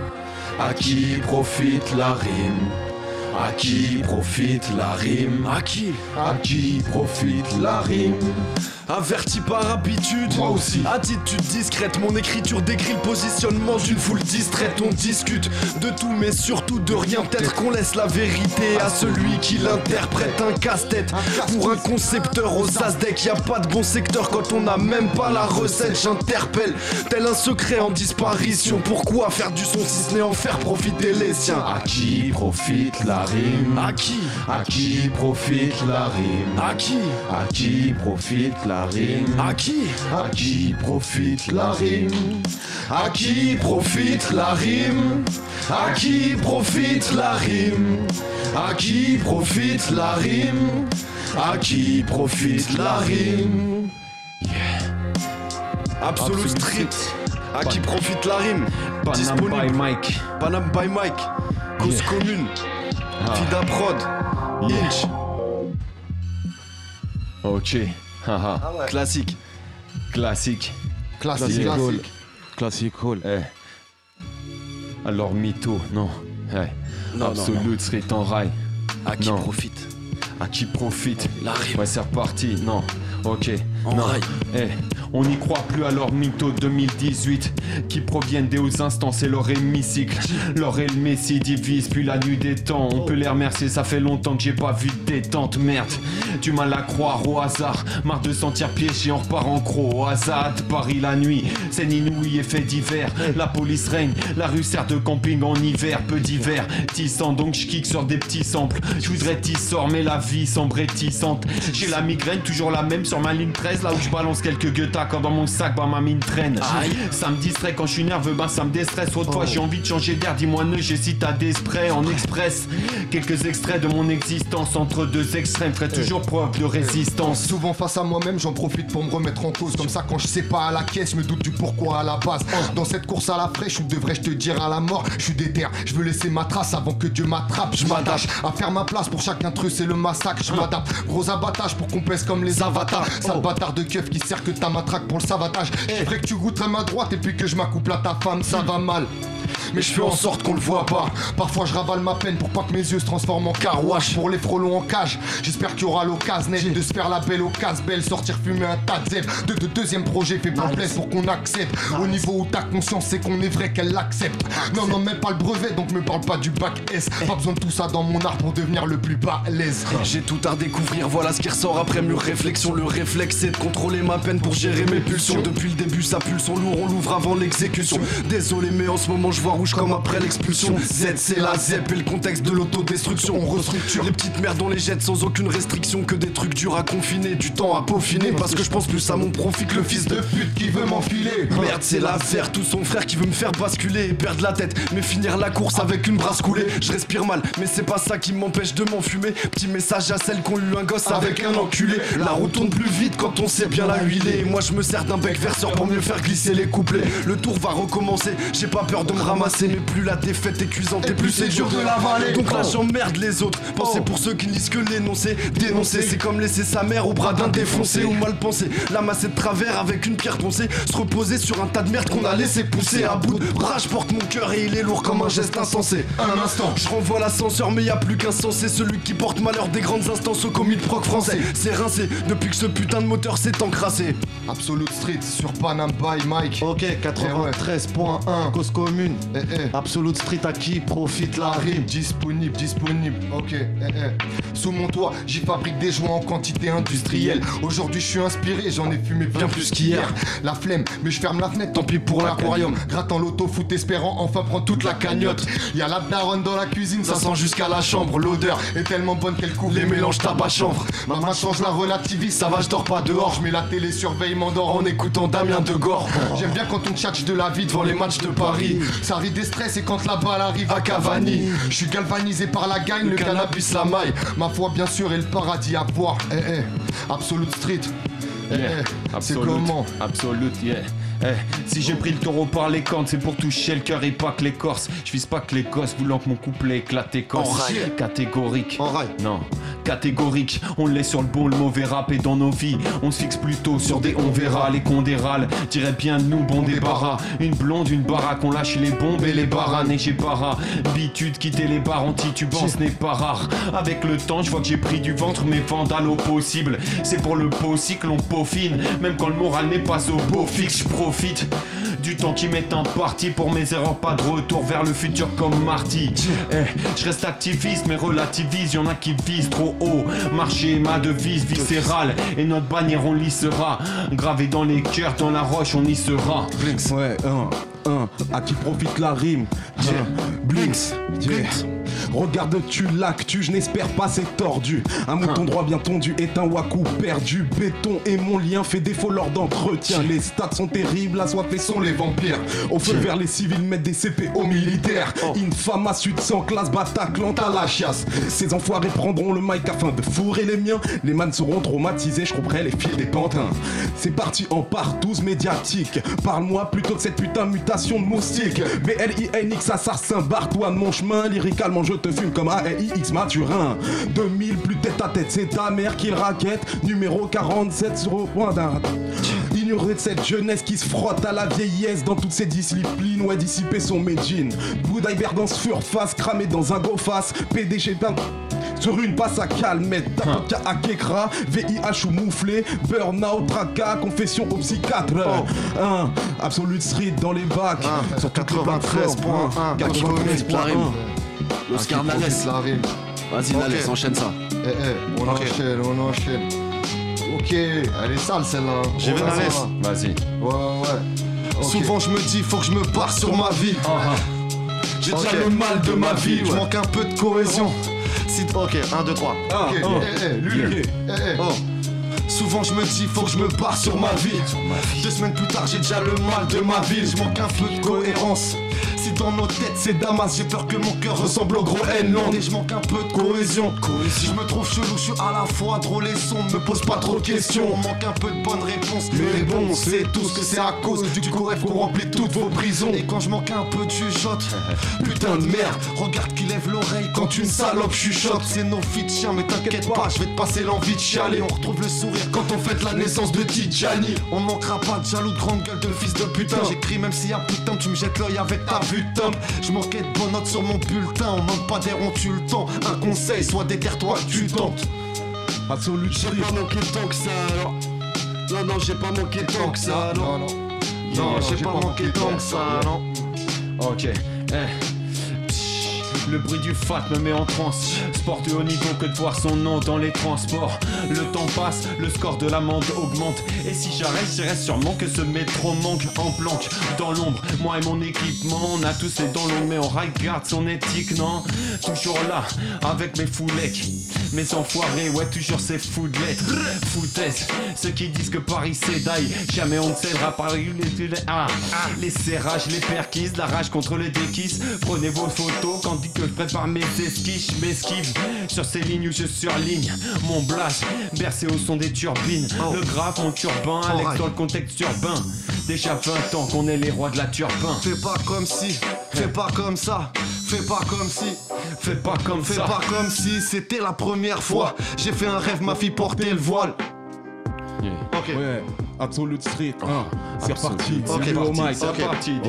Speaker 11: À qui profite la rime? À qui profite la rime? À qui? À qui profite la rime?
Speaker 5: Averti par habitude,
Speaker 7: moi aussi.
Speaker 5: Attitude discrète, mon écriture décrit le positionnement d'une foule distraite. On discute de tout, mais surtout de rien. Peut-être qu'on laisse la vérité à celui qui l'interprète. Un casse-tête pour un concepteur aux Asdec. Y a pas de bon secteur quand on n'a même pas la recette. J'interpelle, tel un secret en disparition. Pourquoi faire du son si ce n'est en faire profiter les siens?
Speaker 11: À qui profite la
Speaker 9: la rime.
Speaker 5: À qui?
Speaker 9: À qui profite la rime?
Speaker 5: À qui?
Speaker 9: À qui profite la rime?
Speaker 5: À qui?
Speaker 9: À qui profite la rime? À qui profite la rime? À qui profite la rime? À qui profite la rime? À qui profite la rime?
Speaker 5: Absolute Street. À qui profite la rime?
Speaker 9: Panam by Mike.
Speaker 5: Panam by Mike. Cause commune.
Speaker 9: Ah.
Speaker 5: Vida Prod. Inch.
Speaker 9: Ok haha.
Speaker 5: Classique.
Speaker 9: Classique
Speaker 7: Classique,
Speaker 9: Yeah.
Speaker 7: classique.
Speaker 9: Classique Hall. Eh. Alors mytho, non. Eh.
Speaker 5: Non,
Speaker 9: Absolute Street en rail.
Speaker 5: À qui
Speaker 9: Non.
Speaker 5: profite?
Speaker 9: À qui profite?
Speaker 5: La rime.
Speaker 9: Ouais, c'est reparti. Non. Ok. Eh, on n'y croit plus à leur mytho 2018 qui proviennent des hauts instants, c'est leur hémicycle. Leur et le Messi divise, puis la nuit des temps. On peut les remercier, ça fait longtemps que j'ai pas vu de détente. Merde, du mal à croire au hasard. Marre de sentir piégé, on repart en croc. Au hasard, Paris la nuit, c'est inouï effet d'hiver. La police règne, la rue sert de camping en hiver, peu d'hiver. Tissant, donc je kick sur des petits samples. Je voudrais tissor, mais la vie semble réticente. J'ai la migraine, toujours la même sur ma ligne 13, là où je balance quelques guettas quand dans mon sac, bah ma mine traîne. Ça me distrait quand je suis nerveux, bah ça me déstresse. Autrefois j'ai envie de changer d'air, dis-moi ne, j'hésite à des sprays en express. Quelques extraits de mon existence entre deux extrêmes, ferait toujours preuve de résistance.
Speaker 4: Souvent face à moi-même, j'en profite pour me remettre en cause. Comme ça, quand je sais pas à la caisse, je me doute du pourquoi à la base. Dans cette course à la fraîche, où devrais-je te dire à la mort? Je suis déter, je veux laisser ma trace avant que Dieu m'attrape. Je m'attache à faire ma place pour chaque intrus, c'est le massacre. Je m'adapte, gros abattage pour qu'on pèse comme les avatars. Sale bâtard de keuf qui sert que ta matraque pour le savatage. Vrai que tu goûterais ma droite et puis que je m'accouple à ta femme, ça va mal. Mais je fais en sorte qu'on le voit pas. Parfois je ravale ma peine pour pas que mes yeux se transforment en carouache. Pour les frelons en cage, j'espère qu'il y aura l'occasion net de se faire la belle au casse-belle, sortir fumer un tas de zèbres. De, de deuxième projet fait plan place pour qu'on accepte. Au niveau où ta conscience c'est qu'on est vrai qu'elle l'accepte. Non, non, même pas le brevet, donc me parle pas du bac S. Pas besoin de tout ça dans mon art pour devenir le plus balèze.
Speaker 5: J'ai tout à découvrir, voilà ce qui ressort après mûre réflexion. Le réflexe c'est de contrôler ma peine pour gérer mes pulsions. Depuis le début, ça pulse en lourd, on l'ouvre avant l'exécution. Désolé, mais en ce moment je vois comme après l'expulsion. Z c'est la ZEP et le contexte de l'autodestruction. On restructure les petites merdes, on les jette sans aucune restriction. Que des trucs durs à confiner, du temps à peaufiner. Parce que je pense plus à mon profit que le fils de pute qui veut m'enfiler. Merde, c'est l'affaire, tout son frère qui veut me faire basculer et perdre la tête. Mais finir la course avec une brasse coulée. Je respire mal, mais c'est pas ça qui m'empêche de m'enfumer. Petit message à celles qui ont eu un gosse avec un enculé. La route tourne plus vite quand on sait bien la huiler. Et moi je me sers d'un bec verseur pour mieux faire glisser les couplets. Le tour va recommencer, j'ai pas peur de me ramasser. Mais plus la défaite est cuisante et plus c'est dur de l'avaler. Donc là j'emmerde les autres. Pensez pour ceux qui disent que l'énoncer, dénoncer, c'est comme laisser sa mère au bras d'un défoncé ou mal pensé. L'amasser de travers avec une pierre poncée, se reposer sur un tas de merde qu'on a laissé pousser à bout de bras. Je porte mon cœur et il est lourd comme un geste insensé. Un instant, je renvoie l'ascenseur, mais y a plus qu'un sens. C'est celui qui porte malheur des grandes instances au commis de proc français. C'est rincé depuis que ce putain de moteur s'est encrassé.
Speaker 4: Absolute Street sur Panam by Mike.
Speaker 8: Ok, 93.1, cause commune.
Speaker 4: Eh, eh.
Speaker 8: Absolute Street à qui profite la rime.
Speaker 4: Disponible, disponible. Ok, eh, eh. Sous mon toit, j'y fabrique des joints en quantité industrielle. Aujourd'hui, je suis inspiré, j'en ai fumé bien plus qu'hier. La flemme, mais je ferme la fenêtre, tant pis pour l'aquarium. Grattant l'auto, foot espérant enfin prendre toute la cagnotte. Y'a la daronne dans la cuisine, ça sent jusqu'à la chambre. L'odeur est tellement bonne qu'elle couvre les mélanges tabac chanvre. Ma main change la relativise, ça va, je dors pas dehors. Je mets la télé surveille, m'endors en écoutant Damien de Gore. J'aime bien quand on tchatche de la vie devant les matchs de Paris. Ça des stress et quand la balle arrive à Cavani. Je suis galvanisé par la gagne, le cannabis, la maille. Ma foi, bien sûr, et le paradis à boire. Eh eh, Absolute Street. Eh
Speaker 9: Yeah.
Speaker 4: eh, c'est comment
Speaker 9: Absolute, yeah. Eh, si j'ai pris le taureau par les cornes, c'est pour toucher le cœur et pas que l'écorce. Je vise pas que l'Écosse, voulant que mon couplet éclate écorce.
Speaker 4: En.
Speaker 9: Catégorique.
Speaker 4: En rail.
Speaker 9: Non, catégorique. On l'est sur le bon, le mauvais rap et dans nos vies. On se fixe plutôt sur des on verra. Les condérales diraient bien nous, bon débarras. Une blonde, une baraque, on lâche les bombes et les baranes. Et j'ai para. Bitude, quitter les bars en titubant, ce n'est pas rare. Avec le temps, je vois que j'ai pris du ventre, mais vandale au possible. C'est pour le beau cycle, on peaufine. Même quand le moral n'est pas au beau fixe, je profite du temps qui m'est imparti pour mes erreurs, pas de retour vers le futur comme Marty. Eh, je reste activiste mais relativise, y'en a qui visent trop haut. Marcher ma devise viscérale et notre bannière on lissera. Gravé dans les cœurs, dans la roche on y sera.
Speaker 16: Ouais, un, un, à qui profite la rime. Yeah. Blinks, yeah. Tu l'actu, je n'espère pas c'est tordu. Un mouton droit bien tondu est un waku perdu. Béton et mon lien fait défaut lors d'entretien Les stats sont terribles, assoiffés sont les vampires. Au feu vers les civils mettent des CP aux militaires. Infama sud sans classe, Bataclan à la chiasse Ces enfoirés prendront le mic afin de fourrer les miens. Les man seront traumatisés, je couperai les fils des pantins. C'est parti en partouze médiatique. Parle-moi plutôt de cette putain de mutation de moustique. BLINX assassin, barre-toi de mon chemin Lyricalement je te fume comme ALIX Maturin. 2000 plus tête à tête, c'est ta mère qui le raquette. Numéro 47 sur le point d'un Ignorer de cette jeunesse qui se frotte à la vieillesse dans toutes ses disciplines, ouais dissiper son médine. Bouddha dans ce face cramé dans un go face, PDG d'un sur une passe à calmette, tapoca à Kekra, VIH ou mouflé, burn-out, tracas, confession au psychiatre. 1, Absolute Street dans les bacs, sur toutes les plateformes. 93.1,
Speaker 6: L'Oscar Nales. Vas-y,
Speaker 7: Ok.
Speaker 6: Nales, enchaîne ça.
Speaker 7: Eh, eh, on enchaîne, on enchaîne. Ok, elle est sale celle-là. On va
Speaker 6: Nales.
Speaker 20: Vas-y.
Speaker 7: Ouais, ouais.
Speaker 14: Souvent je me dis faut que je me barre sur ma vie J'ai déjà le mal de ma vie Je manque un peu de cohésion
Speaker 19: Si, ok, 1, 2, 3.
Speaker 7: Ok,
Speaker 14: oh.
Speaker 7: eh, eh, lui, eh, eh.
Speaker 14: Oh. Souvent je me dis faut que je me barre sur ma vie Deux semaines plus tard j'ai déjà le mal de ma ville Je manque un peu de cohérence Si dans nos têtes c'est Damas J'ai peur que mon cœur ressemble au gros N-Land. Et je manque un peu de cohésion. Si je me trouve chelou je suis à la fois drôle et sombre. Me pose pas trop de questions. On manque un peu de bonnes réponses. Mais bon c'est tout ce que c'est à cause Du coup rêve qu'on remplit toutes vos prisons. Et quand je manque un peu de jugeote Putain de merde. Regarde qui lève l'oreille quand une salope chuchote. C'est nos filles de chien mais t'inquiète pas Je vais te passer l'envie de chialer. On retrouve le sourire quand on fête la naissance de Tijani. On manquera pas de jaloux de grande gueule de fils de putain. J'écris même s'il y a putain tu me jettes l'œil avec ta vue de tome Je manquais de bonnes notes sur mon bulletin. On manque pas d'air on tue le temps. Un conseil soit déterre-toi tu tentes.
Speaker 16: Absolute
Speaker 14: J'ai pas manqué tant que ça alors. Non non j'ai pas manqué tant que ça non
Speaker 7: Non, non.
Speaker 14: Non j'ai pas manqué tant que ça non.
Speaker 9: Ok. eh. Le bruit du fat me met en transe. Sport de haut niveau que de voir son nom dans les transports. Le temps passe, le score de l'amende augmente. Et si j'arrête, j'irai sûrement que ce métro manque en planque. Dans l'ombre, moi et mon équipement, on a tous les dents longues, mais on regarde son éthique, non? Toujours là, avec mes foulecs. Mes enfoirés, ouais, toujours ces foudlettes. Foutaise, ceux qui disent que Paris d'ail. Jamais on ne cédera par les, les, ah, les serrages, les perquises, la rage contre les déquises. Prenez vos photos quand que je prépare mes esquiches, m'esquive. Sur ces lignes où je surligne mon blast, bercé au son des turbines. Le graphe, mon turbin, Alex dans le contexte urbain. Déjà 20 ans qu'on est les rois de la turbin.
Speaker 14: Fais pas comme si, fais pas comme ça, fais pas comme si,
Speaker 9: Fais pas comme
Speaker 14: fais
Speaker 9: ça.
Speaker 14: pas comme si c'était la première fois. J'ai fait un rêve, ma fille portait le voile. Ok.
Speaker 16: Ouais, Absolute Street.
Speaker 9: Oh,
Speaker 16: hein. C'est reparti. C'est au
Speaker 14: parti,
Speaker 16: mic.
Speaker 14: c'est
Speaker 9: parti.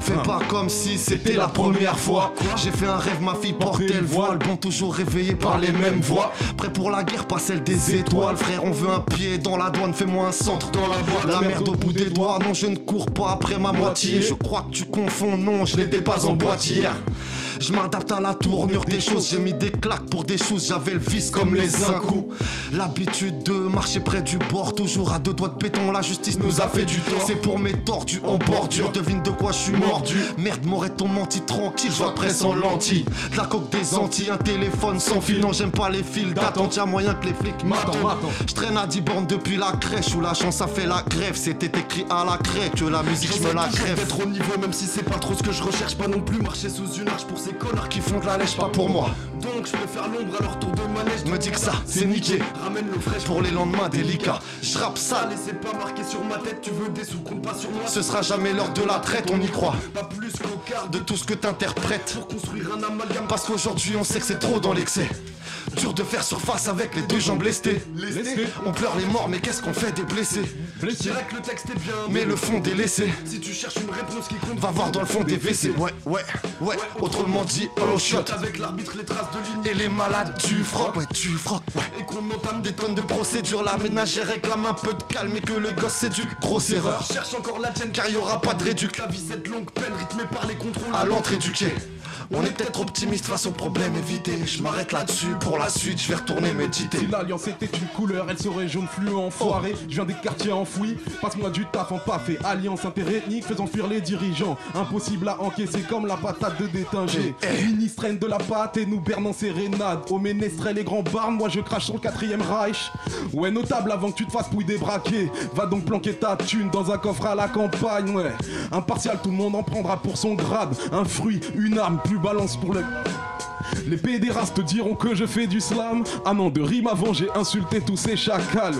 Speaker 14: Fais
Speaker 16: Hein.
Speaker 14: pas comme si c'était la première fois. J'ai fait un rêve, ma fille portait le voile. Bon, toujours réveillé par les mêmes voix. Prêt pour la guerre, pas celle des étoiles. Frère, on veut un pied dans la douane, fais-moi un centre dans la boîte. La merde au bout des doigts, non, je ne cours pas après ma moitié. Je crois que tu confonds, non, je n'étais pas en boîte hier. Je m'adapte à la tournure des choses, j'ai mis des claques pour des choses, j'avais le vice comme les un. L'habitude de marcher près du bord, toujours à deux doigts de béton, la justice nous a fait du tort. C'est pour mes tordus en bordure, devine de quoi je suis mordu. Merde, m'aurait-on menti tranquille, je vois presse en lentilles. De la coque des Antilles, un téléphone sans fil, non, j'aime pas les fils d'attente, y'a moyen que les flics m'attendent. Je traîne à 10 bornes depuis la crèche où la chance a fait la grève. C'était écrit à la craie que la musique, je me la crève. Être au niveau, même si c'est pas trop ce que je recherche, pas non plus marcher sous une arche pour ces connards qui font de la lèche, pas pour moi. Donc je préfère l'ombre à leur tour de manège. Me dis que ça, c'est niqué. Ramène le fraîche pour les lendemains délicats. Je rappe et c'est pas marqué sur ma tête. Tu veux des sous, compte pas sur moi. Ce sera jamais l'heure de la traite, on y croit. Pas plus qu'au quart de tout ce que t'interprètes. Pour construire un amalgame. Parce qu'aujourd'hui on sait que c'est trop dans l'excès. Dur de faire surface avec les deux jambes lestées. On pleure les morts, mais qu'est-ce qu'on fait des blessés Je dirais que le texte est bien, mais le fond délaissé. Si tu cherches une réponse qui compte, va voir dans le fond des WC. Ouais, ouais, ouais. Autrement dit, hollow shot. Avec l'arbitre, les traces de et les malades du froc. Ouais, tu froc. Ouais. Et qu'on entame des tonnes de procédures. La ménagère réclame un peu de calme et que le gosse s'éduque. Grosse erreur. Cherche encore la tienne car y aura pas de réduc. La vie, cette longue peine rythmée par les contrôles. À l'entrée du quai. On est peut-être optimiste face au problème évité. Je m'arrête là-dessus, pour la suite, je vais retourner méditer.
Speaker 16: Si l'alliance était une couleur, elle serait jaune fluo enfoiré. Je viens des quartiers enfouis, passe-moi du taf en pafé. Alliance interethnique faisant fuir les dirigeants. Impossible à encaisser comme la patate de détinger. Ministre haine de la pâte et nous bernant sérénade. Au ménestrel les grands barnes, moi je crache sur le quatrième Reich. Ouais, notable avant que tu te fasses pouille débraquer. Va donc planquer ta thune dans un coffre à la campagne, ouais. Impartial, tout le monde en prendra pour son grade. Un fruit, une arme, plus balance pour le. Les pédérastes diront que je fais du slam. Ah non, de rime avant, j'ai insulté tous ces chacals.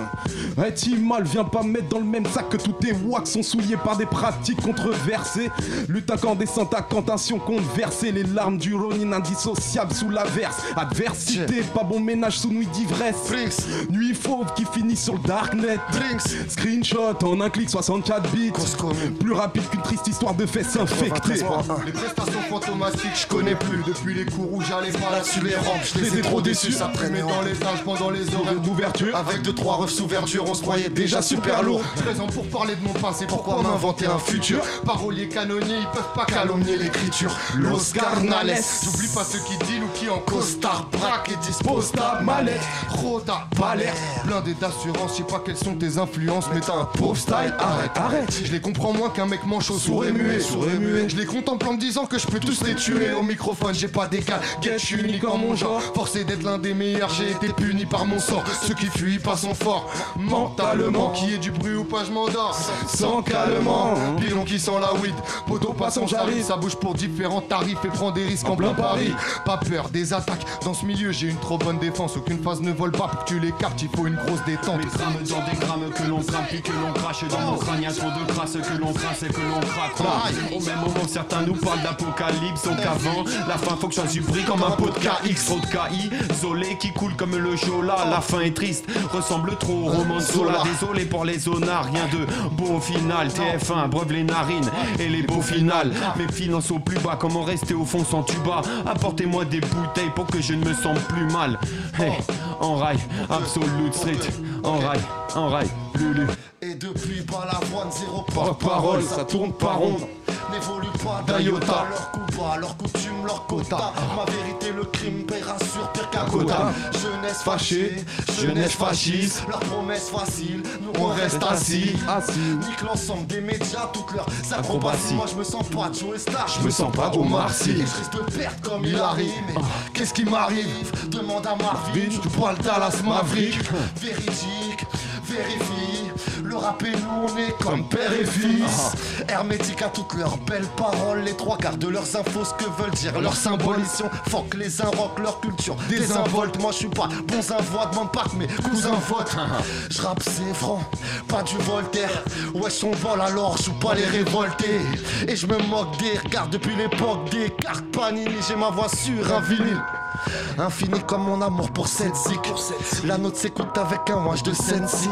Speaker 16: Ouais, mal, viens pas me mettre dans le même sac que tous tes wacks sont souillés par des pratiques controversées. Lutte incandescente, incantation verser les larmes du Ronin indissociable sous l'averse. Adversité, pas bon ménage sous nuit d'ivresse. Nuit fauve qui finit sur le darknet. Screenshot en un clic 64 bits. Plus rapide qu'une triste histoire de fesses infectées.
Speaker 4: Les prestations fantomatiques, je connais plus. Depuis les cours où j'allais pas là-dessus les rampes, je les ai trop déçus. Ça traînait dans les âges pendant les horaires
Speaker 16: d'ouverture.
Speaker 4: Avec deux trois refs sous verdure, on se croyait déjà super lourd. 13 ans pour parler de mon passé, pourquoi m'inventer un futur? Paroliers canonniers, ils peuvent pas calomnier l'écriture. Los Carnales, j'oublie pas ceux qui deal ou qui en costard braque et dispose ta mallette. Rota, palette, blindé d'assurance, je sais pas quelles sont tes influences, mais t'as un pauvre style. Arrête, arrête, je les comprends moins qu'un mec manchot sourd et muet. Sourd et muet, je les contemple en me disant que je peux tous les tuer. Au microphone, j'ai pas d'égal, get je suis unique en mon genre. Forcé d'être l'un des meilleurs, j'ai été puni par mon sort. Ceux qui fuient pas sont forts mentalement. Qui est du bruit ou pas, je m'endors. Sans calmement, pilon qui sent la weed. Poteau passant, j'arrive. Ça bouge pour différents tarifs et prend des risques en plein Paris. Pas peur des attaques. Dans ce milieu, j'ai une trop bonne défense. Aucune phase ne vole pas pour que tu l'écartes. Il faut une grosse détente.
Speaker 19: Mes grammes dans des grammes que l'on crame puis que l'on crache dans mon crâne. Y'a trop de grâce que l'on crasse et que l'on craque. Au même moment, certains nous parlent d'apocalypse. Donc avant, la fin faut que je sois subri comme un pot de KX. Trop de KI, Zolé qui coule comme le Jola. La fin est triste, ressemble trop au roman de Zola. Désolé pour les zonards, rien de beau au final. TF1 breuve les narines et les beaux finales. Mes finances au plus bas, comment rester au fond sans tuba? Apportez-moi des bouteilles pour que je ne me sente plus mal. Hey, en rail, Absolute Street, en rail, en rail, Lulu.
Speaker 4: Et depuis pas l'avoine, zéro
Speaker 16: Par parole, ça tourne pas rond.
Speaker 4: N'évolue pas d'un iota. Leur coup bas, leur coutume, leur quota. Ma vérité, le crime paiera sur pire qu'un quota. Jeunesse fâchée, jeunesse fasciste. Leurs promesses faciles, nous on reste assis. Nique l'ensemble des médias, toutes leurs acrobaties. Moi je me sens pas Joe Star, je me sens pas Sy. Et je risque de perdre comme il arrive. Mais qu'est-ce qui m'arrive? Demande à Marvin, bois le Dallas Maverick. Véridique, vérifie. Le rap et nous on est comme père et fils. Hermétique à toutes leurs belles paroles Les trois quarts de leurs infos ce que veulent dire Leurs faut que les invoquent leur culture Désinvolte. Moi je suis pas bons voix demande pas que mes cousins votent. Je rappe c'est franc pas du Voltaire. Ouais son vol alors je joue pas les révoltés. Et je me moque des regards depuis l'époque des cartes Panini. J'ai ma voix sur un vinyle Infini comme mon amour pour cette zik. La note s'écoute avec un wash de sensi.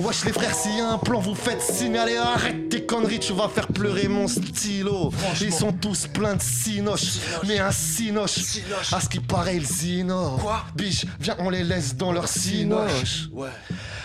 Speaker 4: Wesh les frères s'il y a un plan vous faites signe Allez arrête tes conneries tu vas faire pleurer mon stylo. Ils sont tous pleins de sinoches Mais un sinoche. À ce qui paraît ils innovent Quoi? Biche viens on les laisse dans leur sinoche. Ouais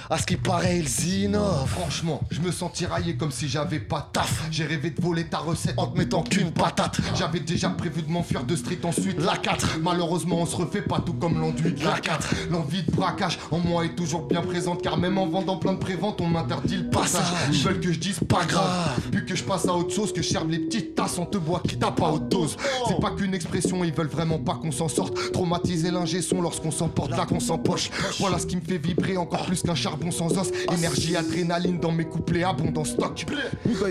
Speaker 4: à ce qui paraît, ils innovent. Franchement, je me sens tiraillé comme si j'avais pas taf. J'ai rêvé de voler ta recette en te mettant qu'une patate. J'avais déjà prévu de m'enfuir de street ensuite. La 4. Malheureusement, on se refait pas tout comme l'enduit. La 4. L'envie de braquage en moi est toujours bien présente. Car même en vendant plein de préventes, on m'interdit le passage. Ils veulent que je dise pas grave. Puis que je passe à autre chose, que je les petites tasses en te bois qui tapent à haute dose. C'est pas qu'une expression, ils veulent vraiment pas qu'on s'en sorte. Traumatiser l'ingé son lorsqu'on s'emporte, là qu'on s'empoche. Voilà ce qui me fait vibrer encore plus qu'un charbon sans os. Énergie, adrénaline dans mes couplets abondant stock.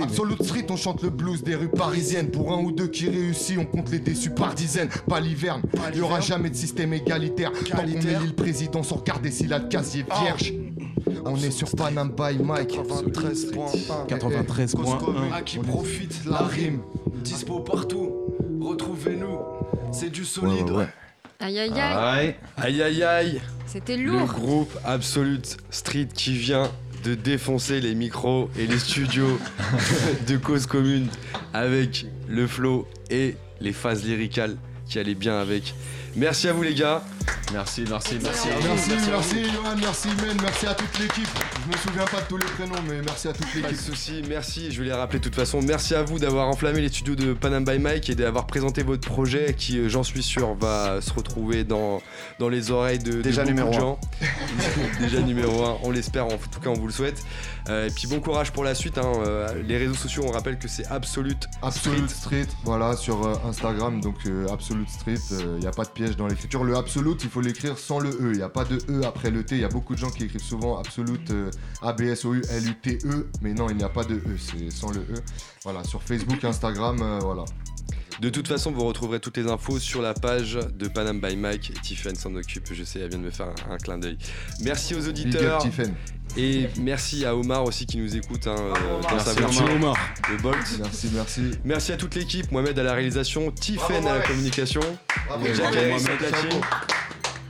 Speaker 4: Absolute Street, on chante le blues des rues parisiennes. Pour un ou deux qui réussit, on compte les déçus par dizaines. Pas l'hiverne, il y aura jamais de système égalitaire. Tant qu'on élit le président sans regarder s'il a le casier vierge. On est sur Panam by Mike 93.1
Speaker 16: 93.1
Speaker 5: À qui profite la rime Dispo partout, retrouvez-nous, c'est du solide.
Speaker 2: Aïe aïe aïe.
Speaker 1: Aïe aïe aïe.
Speaker 2: C'était
Speaker 1: Le
Speaker 2: lourd.
Speaker 1: groupe Absolute Street qui vient de défoncer les micros et les studios de cause commune avec le flow et les phases lyricales qui allait bien avec. Merci à vous les gars.
Speaker 9: Merci, merci, merci.
Speaker 7: Merci, merci. Johan, merci Men, merci à toute l'équipe. Je me souviens pas de tous les prénoms, mais merci à toute
Speaker 1: Pas de
Speaker 7: l'équipe.
Speaker 1: soucis, merci, je vais les rappeler de toute façon. Merci à vous d'avoir enflammé les studios de Panam by Mike et d'avoir présenté votre projet qui, euh, j'en suis sûr, va se retrouver dans, dans les oreilles de, de
Speaker 8: Déjà
Speaker 1: beaucoup
Speaker 8: numéro
Speaker 1: de
Speaker 8: un.
Speaker 1: gens. Déjà numéro 1, on l'espère, en tout cas on vous le souhaite. Euh, et puis bon courage pour la suite. hein. Euh, les réseaux sociaux, on rappelle que c'est Absolute
Speaker 7: Absolute
Speaker 1: Street.
Speaker 7: Street, voilà, sur euh, Instagram, donc Absolute Street, il n'y a pas de piège dans l'écriture. Le Absolute, il faut l'écrire sans le E, il n'y a pas de E après le T. Il y a beaucoup de gens qui écrivent souvent Absolute, euh, A-B-S-O-U-L-U-T-E, mais non, il n'y a pas de E, c'est sans le E. Voilà, sur Facebook, Instagram, euh, voilà.
Speaker 1: De toute façon, vous retrouverez toutes les infos sur la page de Panam by Mike. Et Tiffen s'en occupe, je sais, elle vient de me faire un, un clin d'œil. Merci aux auditeurs.
Speaker 7: Big up, Tiffen.
Speaker 1: Et merci à Omar aussi qui nous écoute hein, euh, dans sa
Speaker 7: Merci,
Speaker 1: voiture.
Speaker 7: Omar.
Speaker 1: Le Bolt.
Speaker 7: Merci, merci.
Speaker 1: Merci à toute l'équipe, Mohamed à la réalisation, Tiffen à la communication, Jack
Speaker 7: chapeau.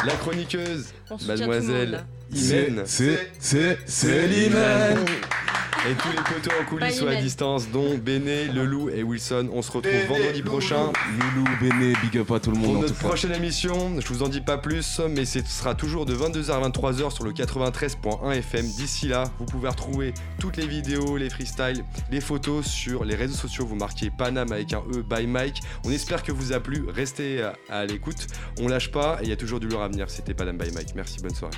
Speaker 1: la chroniqueuse, mademoiselle. Imen.
Speaker 16: C'est, c'est, c'est l'Imen.
Speaker 1: Et tous les poteaux en coulisses ou à distance, dont Béné, Lelou et Wilson. On se retrouve
Speaker 7: Béné,
Speaker 1: vendredi
Speaker 7: Loulou.
Speaker 1: prochain
Speaker 16: Loulou, Béné, big up à tout le
Speaker 1: pour
Speaker 16: monde en
Speaker 1: notre prochaine émission. Je vous en dis pas plus, mais ce sera toujours de 22h à 23h sur le 93.1 FM. D'ici là, vous pouvez retrouver toutes les vidéos, les freestyles, les photos sur les réseaux sociaux. Vous marquez Panam avec un E by Mike. On espère que vous a plu. Restez à, à l'écoute. On lâche pas et il y a toujours du lourd à venir. C'était Panam by Mike. Merci, bonne soirée.